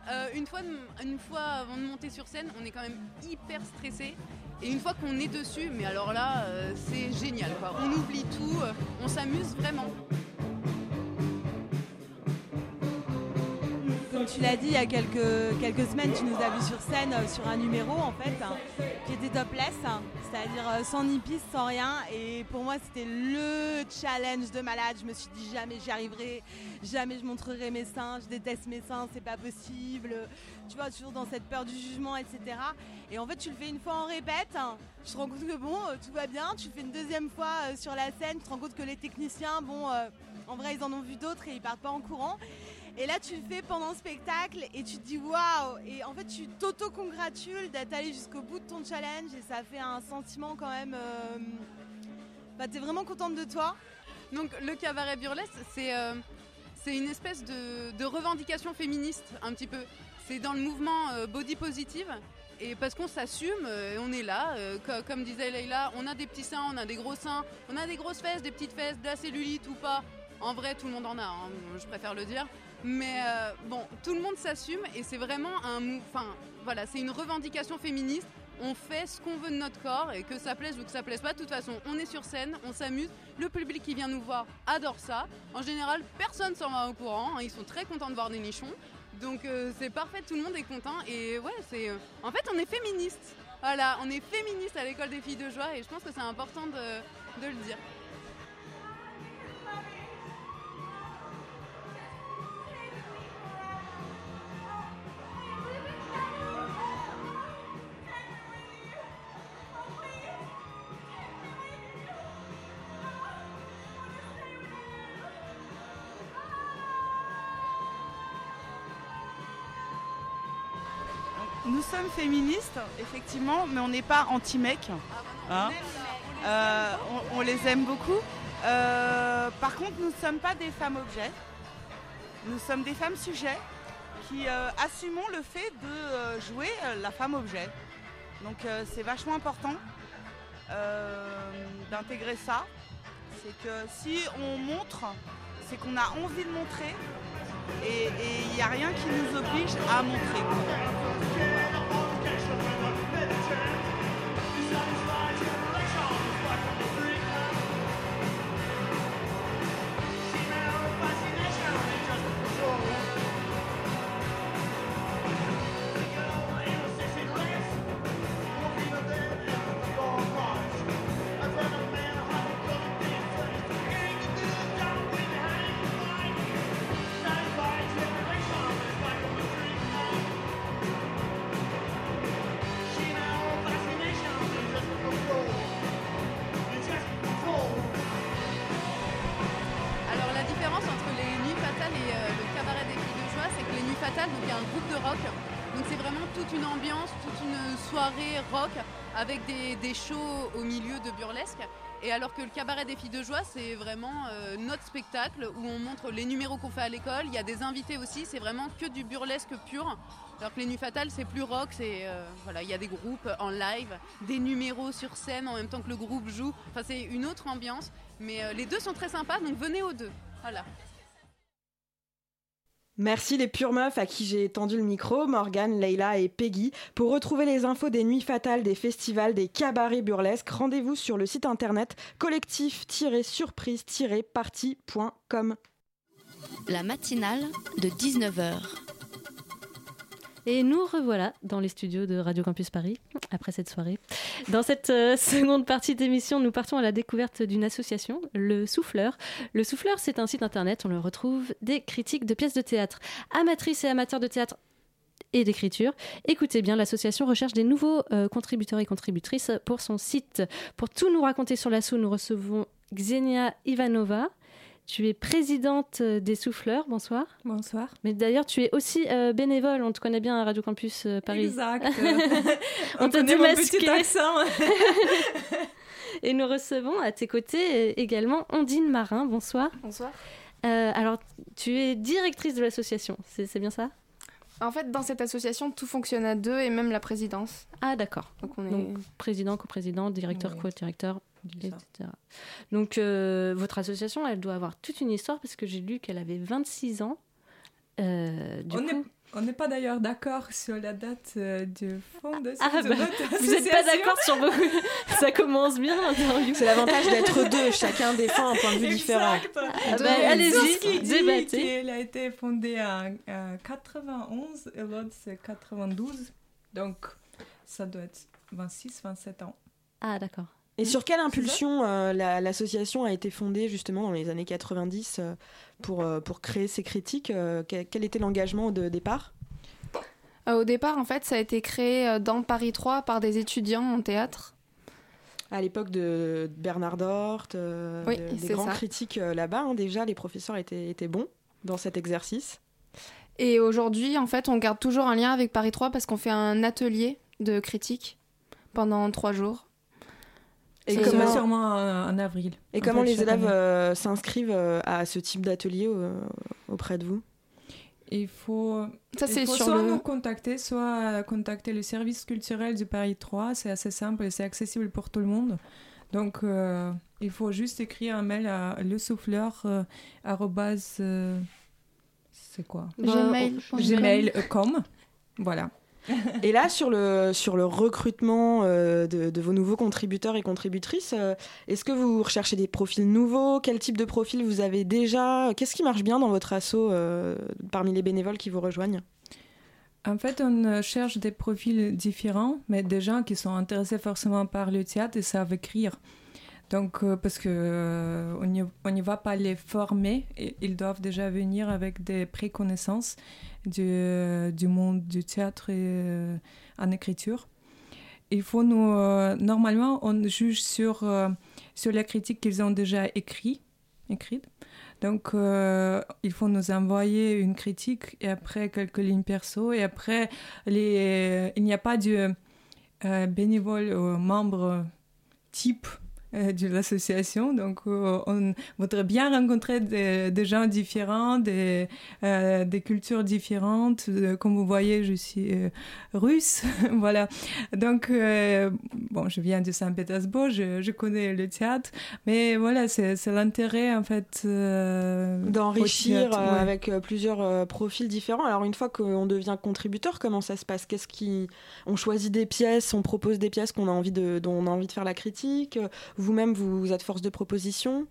euh, une, fois, une fois avant de monter sur scène, on est quand même hyper stressé. Et une fois qu'on est dessus, mais alors là, c'est génial. Quoi. On oublie tout, on s'amuse vraiment. Tu l'as dit il y a quelques, quelques semaines, tu nous as vus sur scène euh, sur un numéro en fait hein, qui était topless, hein, c'est-à-dire euh, sans ni piste, sans rien. Et pour moi, c'était le challenge de malade. Je me suis dit jamais j'y arriverai, jamais je montrerai mes seins. Je déteste mes seins, c'est pas possible. Tu vois, toujours dans cette peur du jugement, etc. Et en fait, tu le fais une fois en répète. hein, tu te rends compte que bon, euh, tout va bien. Tu le fais une deuxième fois sur la scène. Tu te rends compte que les techniciens, bon, en vrai, ils en ont vu d'autres et ils partent pas en courant. Et là, tu le fais pendant le spectacle et tu te dis waouh! Et en fait, tu t'auto-congratules d'être allé jusqu'au bout de ton challenge et ça fait un sentiment quand même. euh, Bah, t'es vraiment contente de toi. Donc le cabaret burlesque, c'est euh, une espèce de, revendication féministe un petit peu. C'est dans le mouvement euh, body positive. Et parce qu'on s'assume, on est là, co- comme disait Leïla, on a des petits seins, on a des gros seins, on a des grosses fesses, des petites fesses, de la cellulite ou pas. En vrai, tout le monde en a, hein, je préfère le dire. Mais euh, bon, tout le monde s'assume et c'est vraiment un Enfin, voilà, c'est une revendication féministe. On fait ce qu'on veut de notre corps et que ça plaise ou que ça plaise pas. De toute façon, on est sur scène, on s'amuse. Le public qui vient nous voir adore ça. En général, personne s'en va au courant. hein, Ils sont très contents de voir des nichons. Donc euh, c'est parfait, tout le monde est content. Et ouais, c'est. euh, En fait, on est féministe. Voilà, on est féministe à l'école des filles de joie et je pense que c'est important de le dire. Nous sommes féministes, effectivement, mais on n'est pas anti-mec. hein. Euh, on, les aime beaucoup. Euh, par contre, nous ne sommes pas des femmes objets. Nous sommes des femmes sujets qui euh, assumons le fait de jouer la femme objet. Donc c'est vachement important d'intégrer ça. C'est que si on montre, c'est qu'on a envie de montrer et il n'y a rien qui nous oblige à montrer. Rock avec des, des shows au milieu de burlesque. Et alors que le cabaret des filles de joie, c'est vraiment euh, notre spectacle où on montre les numéros qu'on fait à l'école. Il y a des invités aussi, c'est vraiment que du burlesque pur. Alors que les nuits fatales, c'est plus rock, c'est euh, voilà, il y a des groupes en live, des numéros sur scène en même temps que le groupe joue. Enfin, c'est une autre ambiance. Mais euh, les deux sont très sympas, donc venez aux deux. Voilà. Merci les pures meufs à qui j'ai tendu le micro, Morgane, Leila et Peggy. Pour retrouver les infos des nuits fatales, des festivals, des cabarets burlesques, rendez-vous sur le site internet collectif-surprise-party.com. La matinale de 19h. Et nous revoilà dans les studios de Radio Campus Paris, après cette soirée. Dans cette euh, *laughs* seconde partie d'émission, nous partons à la découverte d'une association, Le Souffleur. Le Souffleur, c'est un site internet, on le retrouve des critiques de pièces de théâtre. Amatrices et amateurs de théâtre et d'écriture. Écoutez bien, l'association recherche des nouveaux euh, contributeurs et contributrices pour son site. Pour tout nous raconter sur l'assaut, nous recevons Xenia Ivanova. Tu es présidente euh, des Souffleurs, bonsoir. Bonsoir. Mais d'ailleurs, tu es aussi euh, bénévole, on te connaît bien à Radio Campus euh, Paris. Exact. *laughs* on, On mon démasqué. petit accent. *laughs* Et nous recevons à tes côtés également Ondine Marin, bonsoir. Bonsoir. Euh, alors, tu es directrice de l'association, c'est c'est bien ça? En fait, dans cette association, tout fonctionne à deux et même la présidence. Ah, d'accord. Donc on est. Donc, président, coprésident, directeur, Ouais. co-directeur, etc. Donc, euh, votre association, elle doit avoir toute une histoire parce que j'ai lu qu'elle avait 26 ans. Euh, du on coup- on n'est pas d'ailleurs d'accord sur la date euh, de fondation Ah, de bah, notre *laughs* vous n'êtes pas d'accord sur beaucoup. *laughs* Ça commence bien l'interview. C'est l'avantage d'être deux, chacun défend un point de vue différent. Exact. Ah bah, Donc, allez-y, débattez. qu'elle a été fondée en, en 91 et l'autre c'est 92. Donc ça doit être 26, 27 ans. Ah, d'accord. Et sur quelle impulsion euh, la- l'association a été fondée justement dans les années 90 euh, pour, euh, pour créer ces critiques quel, quel était l'engagement de départ au départ, en fait, ça a été créé dans Paris 3 par des étudiants en théâtre. À l'époque de Bernard Dort, Oui, de- des grands ça. critiques là-bas, hein, déjà les professeurs étaient, étaient bons dans cet exercice. Et aujourd'hui, en fait, on garde toujours un lien avec Paris 3 parce qu'on fait un atelier de critique pendant trois jours. Et Ça comment- sera sûrement en, avril. Et en comment fait, les élèves euh, s'inscrivent euh, à ce type d'atelier euh, auprès de vous? Il faut, Ça, il c'est faut sur soit le- nous contacter, soit contacter le service culturel du Paris 3. C'est assez simple et c'est accessible pour tout le monde. Donc, euh, il faut juste écrire un mail à le souffleur c'est quoi? Gmail. Gmail.com. Voilà. Et là, sur le, sur le recrutement euh, de, vos nouveaux contributeurs et contributrices, euh, est-ce que vous recherchez des profils nouveaux? Quel type de profil vous avez déjà? Qu'est-ce qui marche bien dans votre assaut euh, parmi les bénévoles qui vous rejoignent? En fait, on cherche des profils différents, mais des gens qui sont intéressés forcément par le théâtre et savent écrire. Donc, parce que euh, on va pas les former, ils doivent déjà venir avec des préconnaissances du, euh, monde du théâtre euh, en écriture. Il faut nous, euh, normalement, on juge sur, euh, sur la critique qu'ils ont déjà écrit, écrite. Donc, euh, il faut nous envoyer une critique et après quelques lignes perso. Et après, les, il n'y a pas de euh, bénévole ou membre type euh, de l'association. Donc, euh, on voudrait bien rencontrer des, des gens différents, des, euh, des cultures différentes. Euh, Comme vous voyez, je suis euh, russe. *laughs* voilà. Donc, euh, bon, je viens de Saint-Pétersbourg, je, je connais le théâtre. Mais voilà, c'est c'est l'intérêt, en fait. euh, D'enrichir euh, ouais. avec euh, plusieurs euh, profils différents. Alors, une fois qu'on devient contributeur, comment ça se passe? Qu'est-ce qui... On choisit des pièces, on propose des pièces qu'on a envie de... dont on a envie de faire la critique? Vous-même, vous êtes force de proposition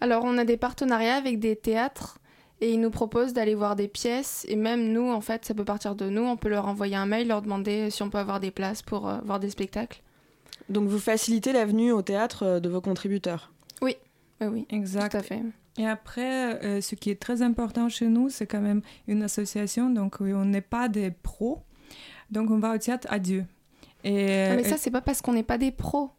Alors, on a des partenariats avec des théâtres et ils nous proposent d'aller voir des pièces. Et même nous, en fait, ça peut partir de nous. On peut leur envoyer un mail, leur demander si on peut avoir des places pour euh, voir des spectacles. Donc, vous facilitez la venue au théâtre euh, de vos contributeurs Oui, oui, oui. Exact. Tout à fait. Et après, euh, ce qui est très important chez nous, c'est quand même une association, donc on n'est pas des pros, donc on va au théâtre à. Et, Ah, mais ça, et- c'est pas parce qu'on n'est pas des pros.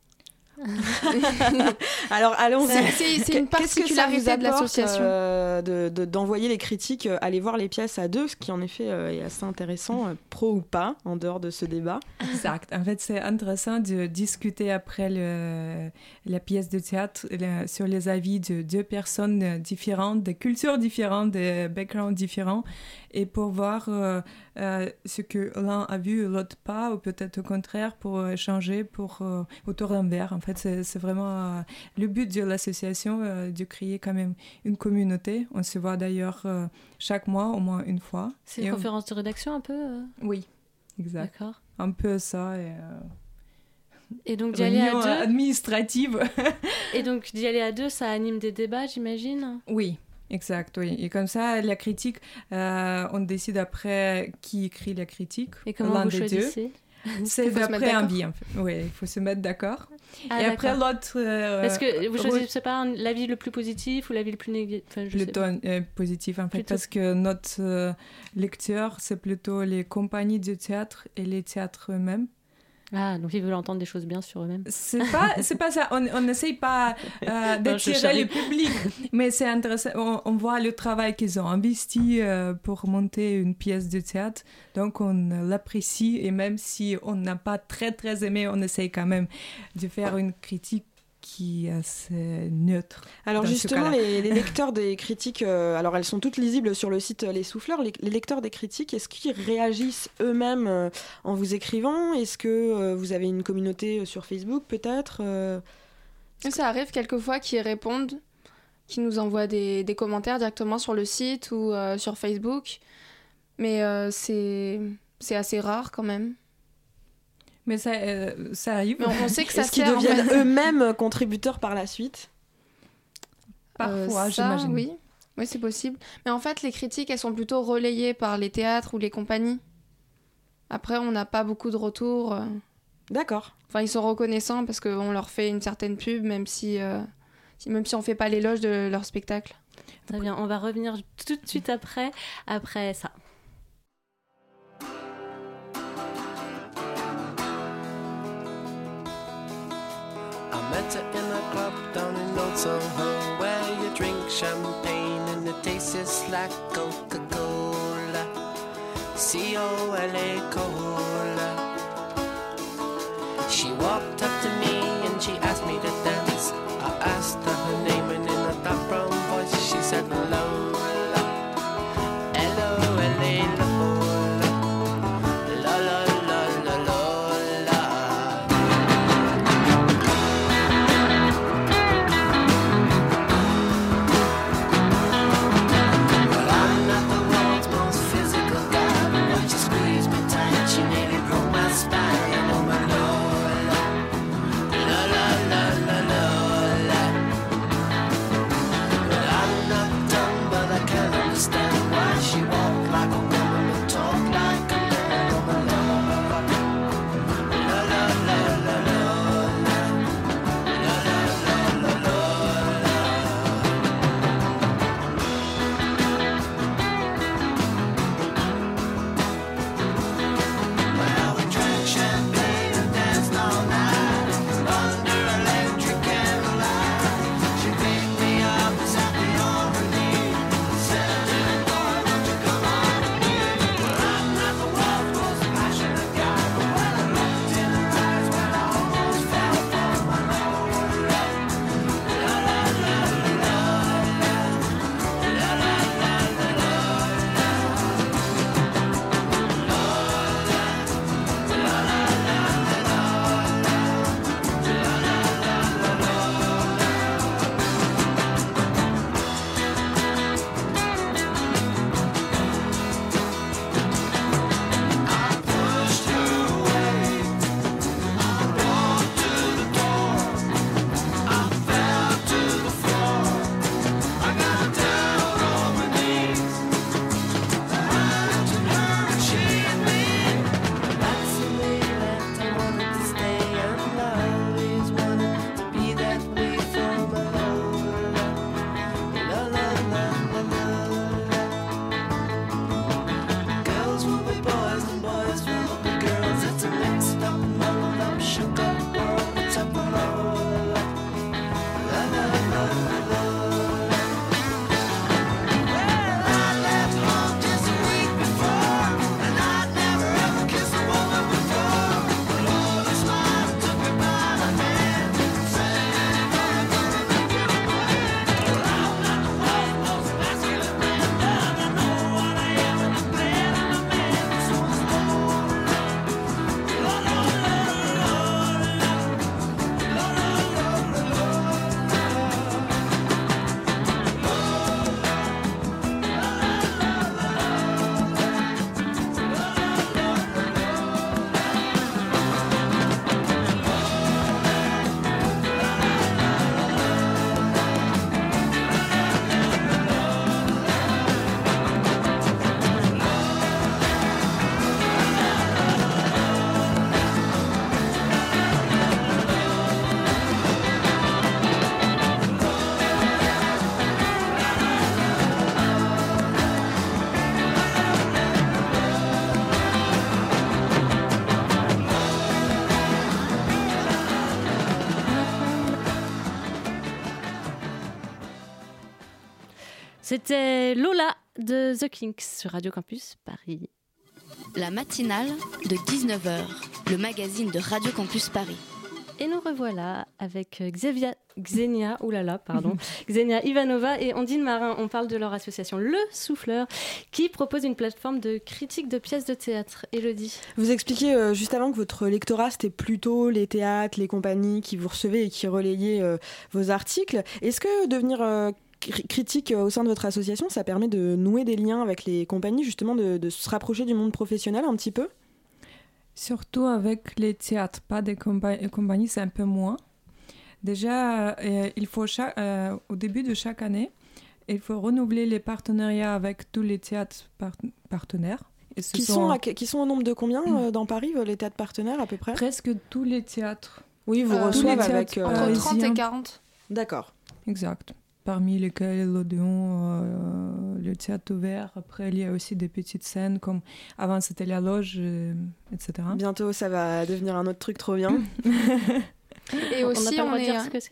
*laughs* Alors, allons-y. C'est- une que particularité de l'association. euh, de- de- d'envoyer les critiques, euh, aller voir les pièces à deux, ce qui en effet euh, est assez intéressant, euh, pro ou pas, en dehors de ce débat. Exact. En fait, c'est intéressant de discuter après le- la pièce de théâtre le- sur les avis de deux personnes différentes, des cultures différentes, des backgrounds différents, et pour voir euh, euh, ce que l'un a vu et l'autre pas, ou peut-être au contraire, pour euh, échanger pour, euh, autour d'un verre. En fait, c'est vraiment le but de l'association, de créer quand même une communauté. On se voit d'ailleurs chaque mois, au moins une fois. C'est une on- conférence de rédaction un peu Oui, exact. D'accord. Un peu ça. Et, Et donc d'y aller à deux administrative. *laughs* Et donc d'y aller à deux, ça anime des débats, j'imagine? Oui, exact, oui. Et comme ça, la critique, euh, on décide après qui écrit la critique. Et comment l'un vous des deux. choisissez? C'est d'après un biais, en fait. Oui, il faut se mettre d'accord. Ah, Et après, l'autre... euh, Est-ce que vous choisissez pas l'avis le plus positif ou l'avis le plus négatif? Enfin, plutôt pas. euh, positif, en fait, Plutôt- parce que notre euh, lecteur, c'est plutôt les compagnies de théâtre et les théâtres eux-mêmes. Ah, donc ils veulent entendre des choses bien sur eux-mêmes. C'est pas, *laughs* c'est pas ça. On n'essaye pas euh, *laughs* d'attirer le public, mais c'est intéressant. On, on voit le travail qu'ils ont investi euh, pour monter une pièce de théâtre, donc on l'apprécie et même si on n'a pas très très aimé, on essaye quand même de faire une critique qui est assez neutre. Alors justement, les, les lecteurs des critiques, euh, alors elles sont toutes lisibles sur le site euh, Les Souffleurs. Les, les lecteurs des critiques, est-ce qu'ils réagissent eux-mêmes euh, en vous écrivant? Est-ce que euh, vous avez une communauté sur Facebook peut-être euh? Ça arrive quelquefois qu'ils répondent, qu'ils nous envoient des, des commentaires directement sur le site ou euh, sur Facebook? Mais euh, c'est assez rare quand même. Mais ça, euh, ça arrive. Mais on, on sait que ça Est-ce qu'ils deviennent fait. *laughs* eux-mêmes contributeurs par la suite? Parfois, Euh, ça, j'imagine. Oui, oui c'est possible. Mais en fait, les critiques, elles sont plutôt relayées par les théâtres ou les compagnies. Après, on n'a pas beaucoup de retours. euh. D'accord. Enfin, ils sont reconnaissants parce qu'on leur fait une certaine pub, même si, euh, si- même si on fait pas l'éloge de leur spectacle. Très bien, on va revenir tout de suite après, après ça. Soho where you drink champagne and it tastes just like Coca Cola. Cola. C'était Lola de The Kinks sur Radio Campus Paris. La matinale de 19h, le magazine de Radio Campus Paris. Et nous revoilà avec Xenia, oulala, pardon, *laughs* Xenia Ivanova et Ondine Marin. On parle de leur association Le Souffleur qui propose une plateforme de critique de pièces de théâtre. Elodie. Vous expliquiez euh, juste avant que votre lectorat, c'était plutôt les théâtres, les compagnies qui vous recevaient et qui relayaient euh, vos articles. Est-ce que devenir euh, critique euh, au sein de votre association, ça permet de nouer des liens avec les compagnies, justement de, de se rapprocher du monde professionnel un petit peu? Surtout avec les théâtres, pas des compa- compagnies, c'est un peu moins. Déjà, euh, il faut chaque- euh, au début de chaque année, il faut renouveler les partenariats avec tous les théâtres par- partenaires. Et ce qui sont, à- qui sont au nombre de combien euh, dans Paris, euh, les théâtres partenaires à peu près? Presque tous les théâtres. Oui, vous Euh, reçoivent avec... euh, Entre 30 et parisiens. 40. D'accord. Exact. Parmi lesquels l'Odéon, euh, le théâtre ouvert. Après, il y a aussi des petites scènes comme avant c'était la loge, euh, etc. Bientôt, ça va devenir un autre truc trop bien. *laughs* Et On aussi, pas le on, de est. dire ce que c'est?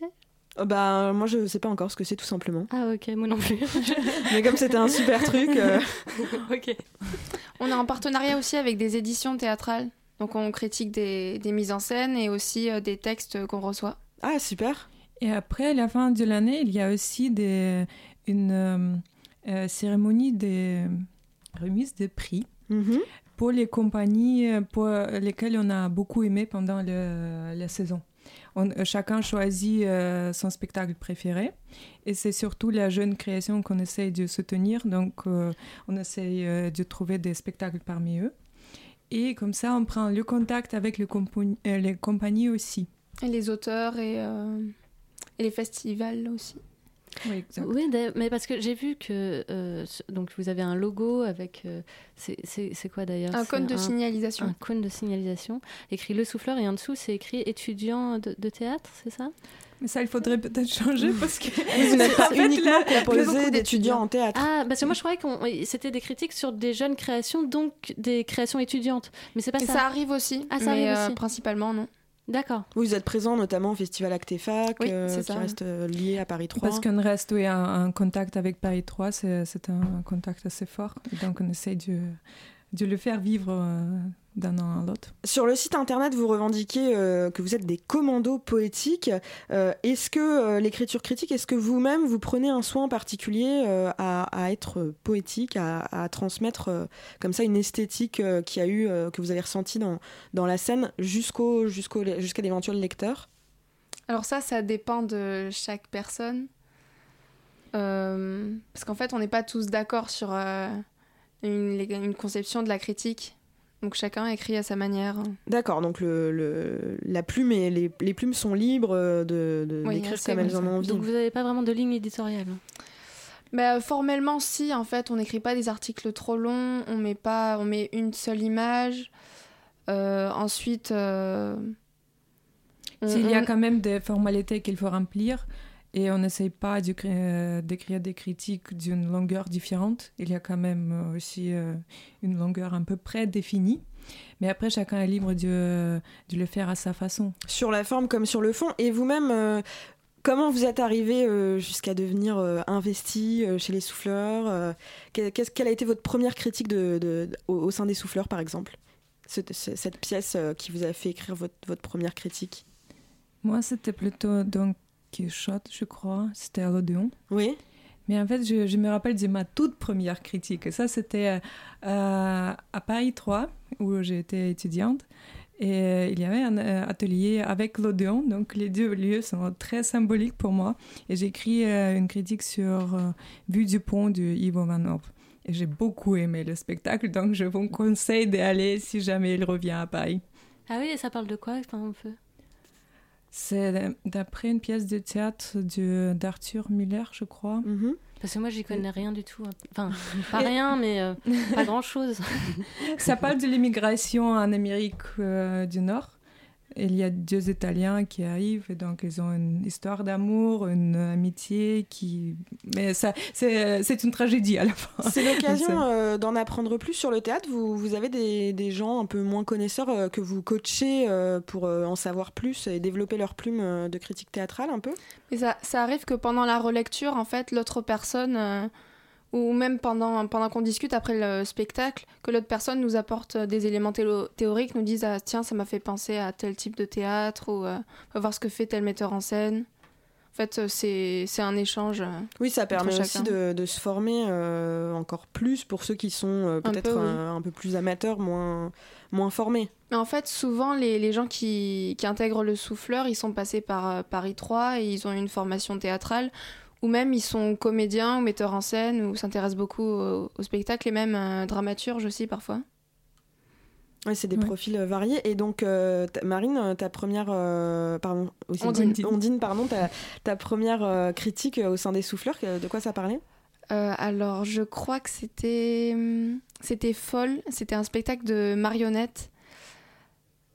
Euh, bah, moi, je sais pas encore ce que c'est, tout simplement. Ah ok, moi non plus. *laughs* Mais comme c'était un super truc... euh, *laughs* ok. On est en partenariat aussi avec des éditions théâtrales. Donc on critique des, des mises en scène et aussi euh, des textes qu'on reçoit. Ah, super. Et après, à la fin de l'année, il y a aussi des, une euh, euh, cérémonie de remise de prix Mhm. pour les compagnies euh, pour lesquelles on a beaucoup aimé pendant le- la saison. On- chacun choisit euh, son spectacle préféré et c'est surtout la jeune création qu'on essaye de soutenir. Donc, euh, on essaye euh, de trouver des spectacles parmi eux. Et comme ça, on prend le contact avec le compo- euh, les compagnies aussi. Et les auteurs et, euh, et les festivals aussi. Oui, exact. Oui, d'ailleurs, mais parce que j'ai vu que euh, donc vous avez un logo avec euh, c'est- quoi d'ailleurs Un cône de signalisation. Un cône de signalisation écrit le souffleur et en dessous c'est écrit étudiant de, de théâtre, c'est ça? Mais ça, il faudrait peut-être changer *laughs* parce que Vous n'êtes pas uniquement là, composé d'étudiants en théâtre. Ah, parce que moi je croyais que c'était des critiques sur des jeunes créations, donc des créations étudiantes. Mais c'est pas Et ça. ça arrive aussi, Ah, ça mais arrive euh, aussi. principalement non. D'accord. Vous êtes présent notamment au festival Actefac, Oui, euh, c'est qui reste euh, lié à Paris 3. Parce qu'on reste oui, en, en contact avec Paris 3, c'est un contact assez fort. Donc on essaye de, de le faire vivre euh, d'un an à l'autre. Sur le site internet, vous revendiquez euh, que vous êtes des commandos poétiques. Euh, est-ce que euh, l'écriture critique, est-ce que vous-même vous prenez un soin particulier euh, à, à être poétique, à, à transmettre euh, comme ça une esthétique euh, qui a eu, euh, que vous avez ressentie dans, dans la scène jusqu'au, jusqu'au, jusqu'à l'éventuel lecteur? Alors ça, ça dépend de chaque personne. Euh, parce qu'en fait, on n'est pas tous d'accord sur euh, une, une conception de la critique. Donc chacun écrit à sa manière. D'accord, donc le, le- la plume et les, les plumes sont libres euh, de, de- Oui, d'écrire comme elles en ont envie. Donc vous n'avez pas vraiment de ligne éditoriale. Bah, formellement, si. En fait, on n'écrit pas des articles trop longs. On met pas, on met une seule image. Euh, ensuite, euh, on- S'il y a quand même des formalités qu'il faut remplir et on n'essaye pas euh, d'écrire des critiques d'une longueur différente, il y a quand même euh, aussi euh, une longueur à peu près définie. Mais après, chacun est libre de, de le faire à sa façon. Sur la forme comme sur le fond. Et vous-même, comment vous êtes arrivé jusqu'à devenir investi chez les souffleurs Quelle a été votre première critique de, de- de- au, sein des souffleurs, par exemple? Ce- ce- Cette pièce qui vous a fait écrire votre, votre première critique? Moi, c'était plutôt Don Quichotte, je crois. C'était à l'Odéon. Oui. Mais en fait, je, je me rappelle de ma toute première critique. Ça, c'était euh, à Paris 3, où j'étais étudiante. Et euh, il y avait un euh, atelier avec l'Odéon. Donc, les deux lieux sont très symboliques pour moi. Et j'ai écrit euh, une critique sur euh, Vue du pont de Ivo Manov. Et j'ai beaucoup aimé le spectacle. Donc, je vous conseille d'y aller si jamais il revient à Paris. Ah oui, et ça parle de quoi un peu C'est d'après une pièce de théâtre de- d'Arthur Miller, je crois. Parce que moi j'y connais rien du tout. Enfin, *laughs* pas rien, mais euh, pas grand chose. *laughs* Ça parle de l'immigration en Amérique euh, du Nord. Il y a deux Italiens qui arrivent et donc ils ont une histoire d'amour, une amitié qui... Mais ça, c'est une tragédie à la fin. C'est l'occasion *laughs* euh, d'en apprendre plus sur le théâtre. Vous, vous avez des, des gens un peu moins connaisseurs euh, que vous coachez euh, pour euh, en savoir plus et développer leur plume euh, de critique théâtrale un peu? Mais ça, ça arrive que pendant la relecture, en fait, l'autre personne euh, Ou même pendant, pendant qu'on discute après le spectacle, que l'autre personne nous apporte des éléments théoriques, nous dise ah, tiens, ça m'a fait penser à tel type de théâtre, ou euh, on va voir ce que fait tel metteur en scène. En fait, euh, c'est un échange. euh, Oui, ça permet aussi de, de se former euh, encore plus pour ceux qui sont euh, Un peut-être peu, oui. un, peu plus amateurs, moins, moins formés. Mais en fait, souvent, les, les gens qui, qui intègrent le souffleur, ils sont passés par euh, Paris 3 et ils ont une formation théâtrale, ou même ils sont comédiens ou metteurs en scène, ou s'intéressent beaucoup au, au spectacle, et même euh, dramaturges aussi parfois. Ouais, c'est des profils euh, variés. Et donc, euh, Marine, euh, ta première. euh, pardon, aussi- Ondine. Ondine, pardon, ta, ta première euh, critique au sein des souffleurs, de quoi ça parlait? Euh, alors, je crois que c'était hum, c'était folle. C'était un spectacle de marionnettes.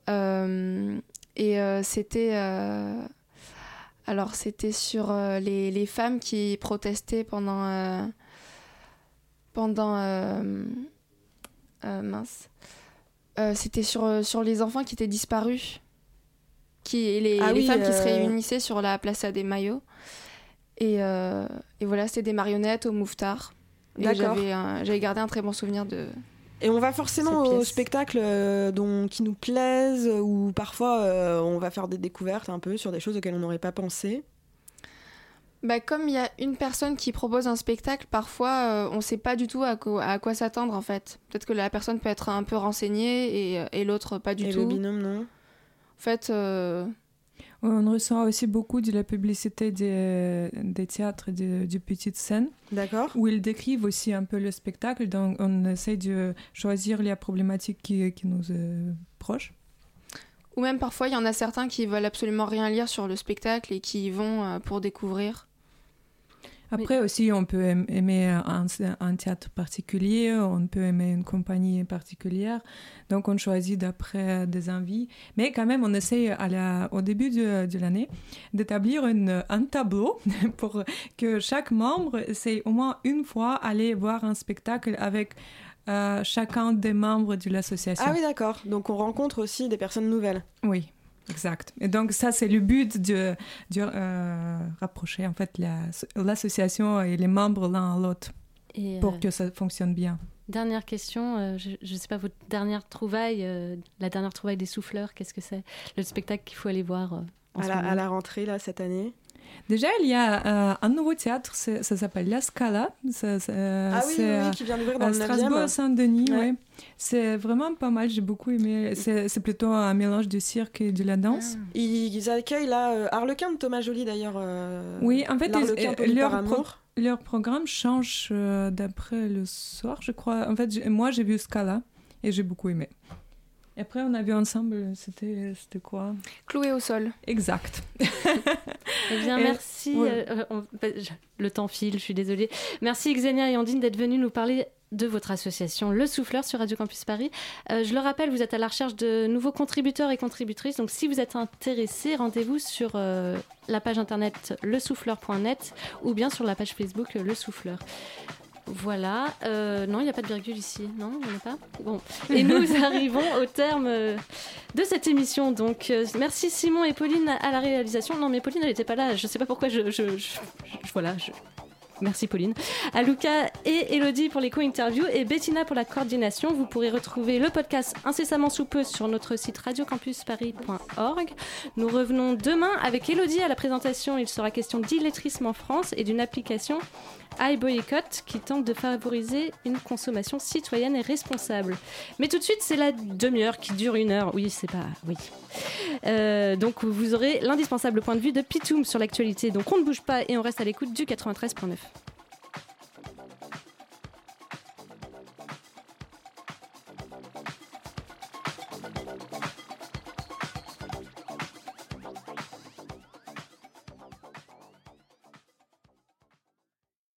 Euh, et euh, c'était euh, alors c'était sur euh, les, les femmes qui protestaient pendant euh, pendant euh, mince. C'était sur sur les enfants qui étaient disparus. Qui et les, Ah les oui, femmes qui se réunissaient sur la place des Maillots. Et, et voilà, c'était des marionnettes au mouffetard. Et D'accord. j'avais gardé un très bon souvenir de. Et on va forcément aux spectacles euh, dont, qui nous plaisent, ou parfois euh, on va faire des découvertes un peu sur des choses auxquelles on n'aurait pas pensé. Bah, comme il y a une personne qui propose un spectacle, parfois euh, on sait pas du tout à, quoi- à quoi s'attendre en fait. Peut-être que la personne peut être un peu renseignée et, et l'autre pas du Et tout. le binôme, non? En fait, euh, On ressent aussi beaucoup de la publicité des, des théâtres et de- du petite scène. D'accord. Où ils décrivent aussi un peu le spectacle. Donc, on essaie de choisir les problématiques qui, qui nous sont proches. ou même parfois il y en a certains qui veulent absolument rien lire sur le spectacle et qui y vont euh, pour découvrir. Après aussi, on peut aim- aimer un, un théâtre particulier, on peut aimer une compagnie particulière. Donc, on choisit d'après des envies. Mais quand même, on essaye à la- au début de, de l'année d'établir un tableau *laughs* pour que chaque membre essaye au moins une fois aller voir un spectacle avec euh, chacun des membres de l'association. Ah oui, d'accord. Donc on rencontre aussi des personnes nouvelles. Oui, exact. Et donc ça, c'est le but de, de euh, rapprocher en fait la- l'association et les membres l'un à l'autre Et, pour euh, que ça fonctionne bien. Dernière question, euh, je ne sais pas, votre dernière trouvaille, euh, la dernière trouvaille des souffleurs, qu'est-ce que c'est? Le spectacle qu'il faut aller voir euh, en À ce la, à la rentrée, là, cette année. Déjà, il y a euh, un nouveau théâtre, ça s'appelle La Scala. Ça- ça- Ah oui, oui, oui, euh, qui vient d'ouvrir dans le 9e. Strasbourg, Saint-Denis, Ouais. ouais. C'est vraiment pas mal, j'ai beaucoup aimé. C'est plutôt un mélange du cirque et de la danse. Ils, ils accueillent là euh, Harlequin de Thomas Joly d'ailleurs. euh, Oui, en fait, ils- leur, pro- leur programme change d'après le soir, je crois. En fait, moi, j'ai vu Scala et j'ai beaucoup aimé. Et après, on a vu ensemble, c'était c'était quoi? Cloué au sol. Eh Exact. bien, *laughs* Et- merci. ouais. euh, on- bah, le temps file, je suis désolée. Merci Xenia et Andine d'être venues nous parler de votre association Le Souffleur sur Radio Campus Paris. Euh, je le rappelle, vous êtes à la recherche de nouveaux contributeurs et contributrices. Donc, si vous êtes intéressé, rendez-vous sur euh, la page internet lesouffleur.net ou bien sur la page Facebook euh, Le Souffleur. Voilà. Euh, non, il n'y a pas de virgule ici. Non, il n'y en a pas. Bon. *laughs* Et nous arrivons au terme euh, de cette émission. Donc, euh, merci Simon et Pauline à la réalisation. Non, mais Pauline, elle n'était pas là. Je ne sais pas pourquoi je. je- je- je- voilà. je- Merci Pauline. À Luca et Elodie pour les co-interviews et Bettina pour la coordination. Vous pourrez retrouver le podcast incessamment sous peu sur notre site radiocampusparis.org. Nous revenons demain avec Elodie à la présentation. Il sera question d'illettrisme en France et d'une application iBoycott qui tente de favoriser une consommation citoyenne et responsable. Mais tout de suite, c'est la demi-heure qui dure une heure. Oui, c'est pas. Oui. Euh, donc vous aurez l'indispensable point de vue de Pitoum sur l'actualité. Donc on ne bouge pas et on reste à l'écoute du 93.9.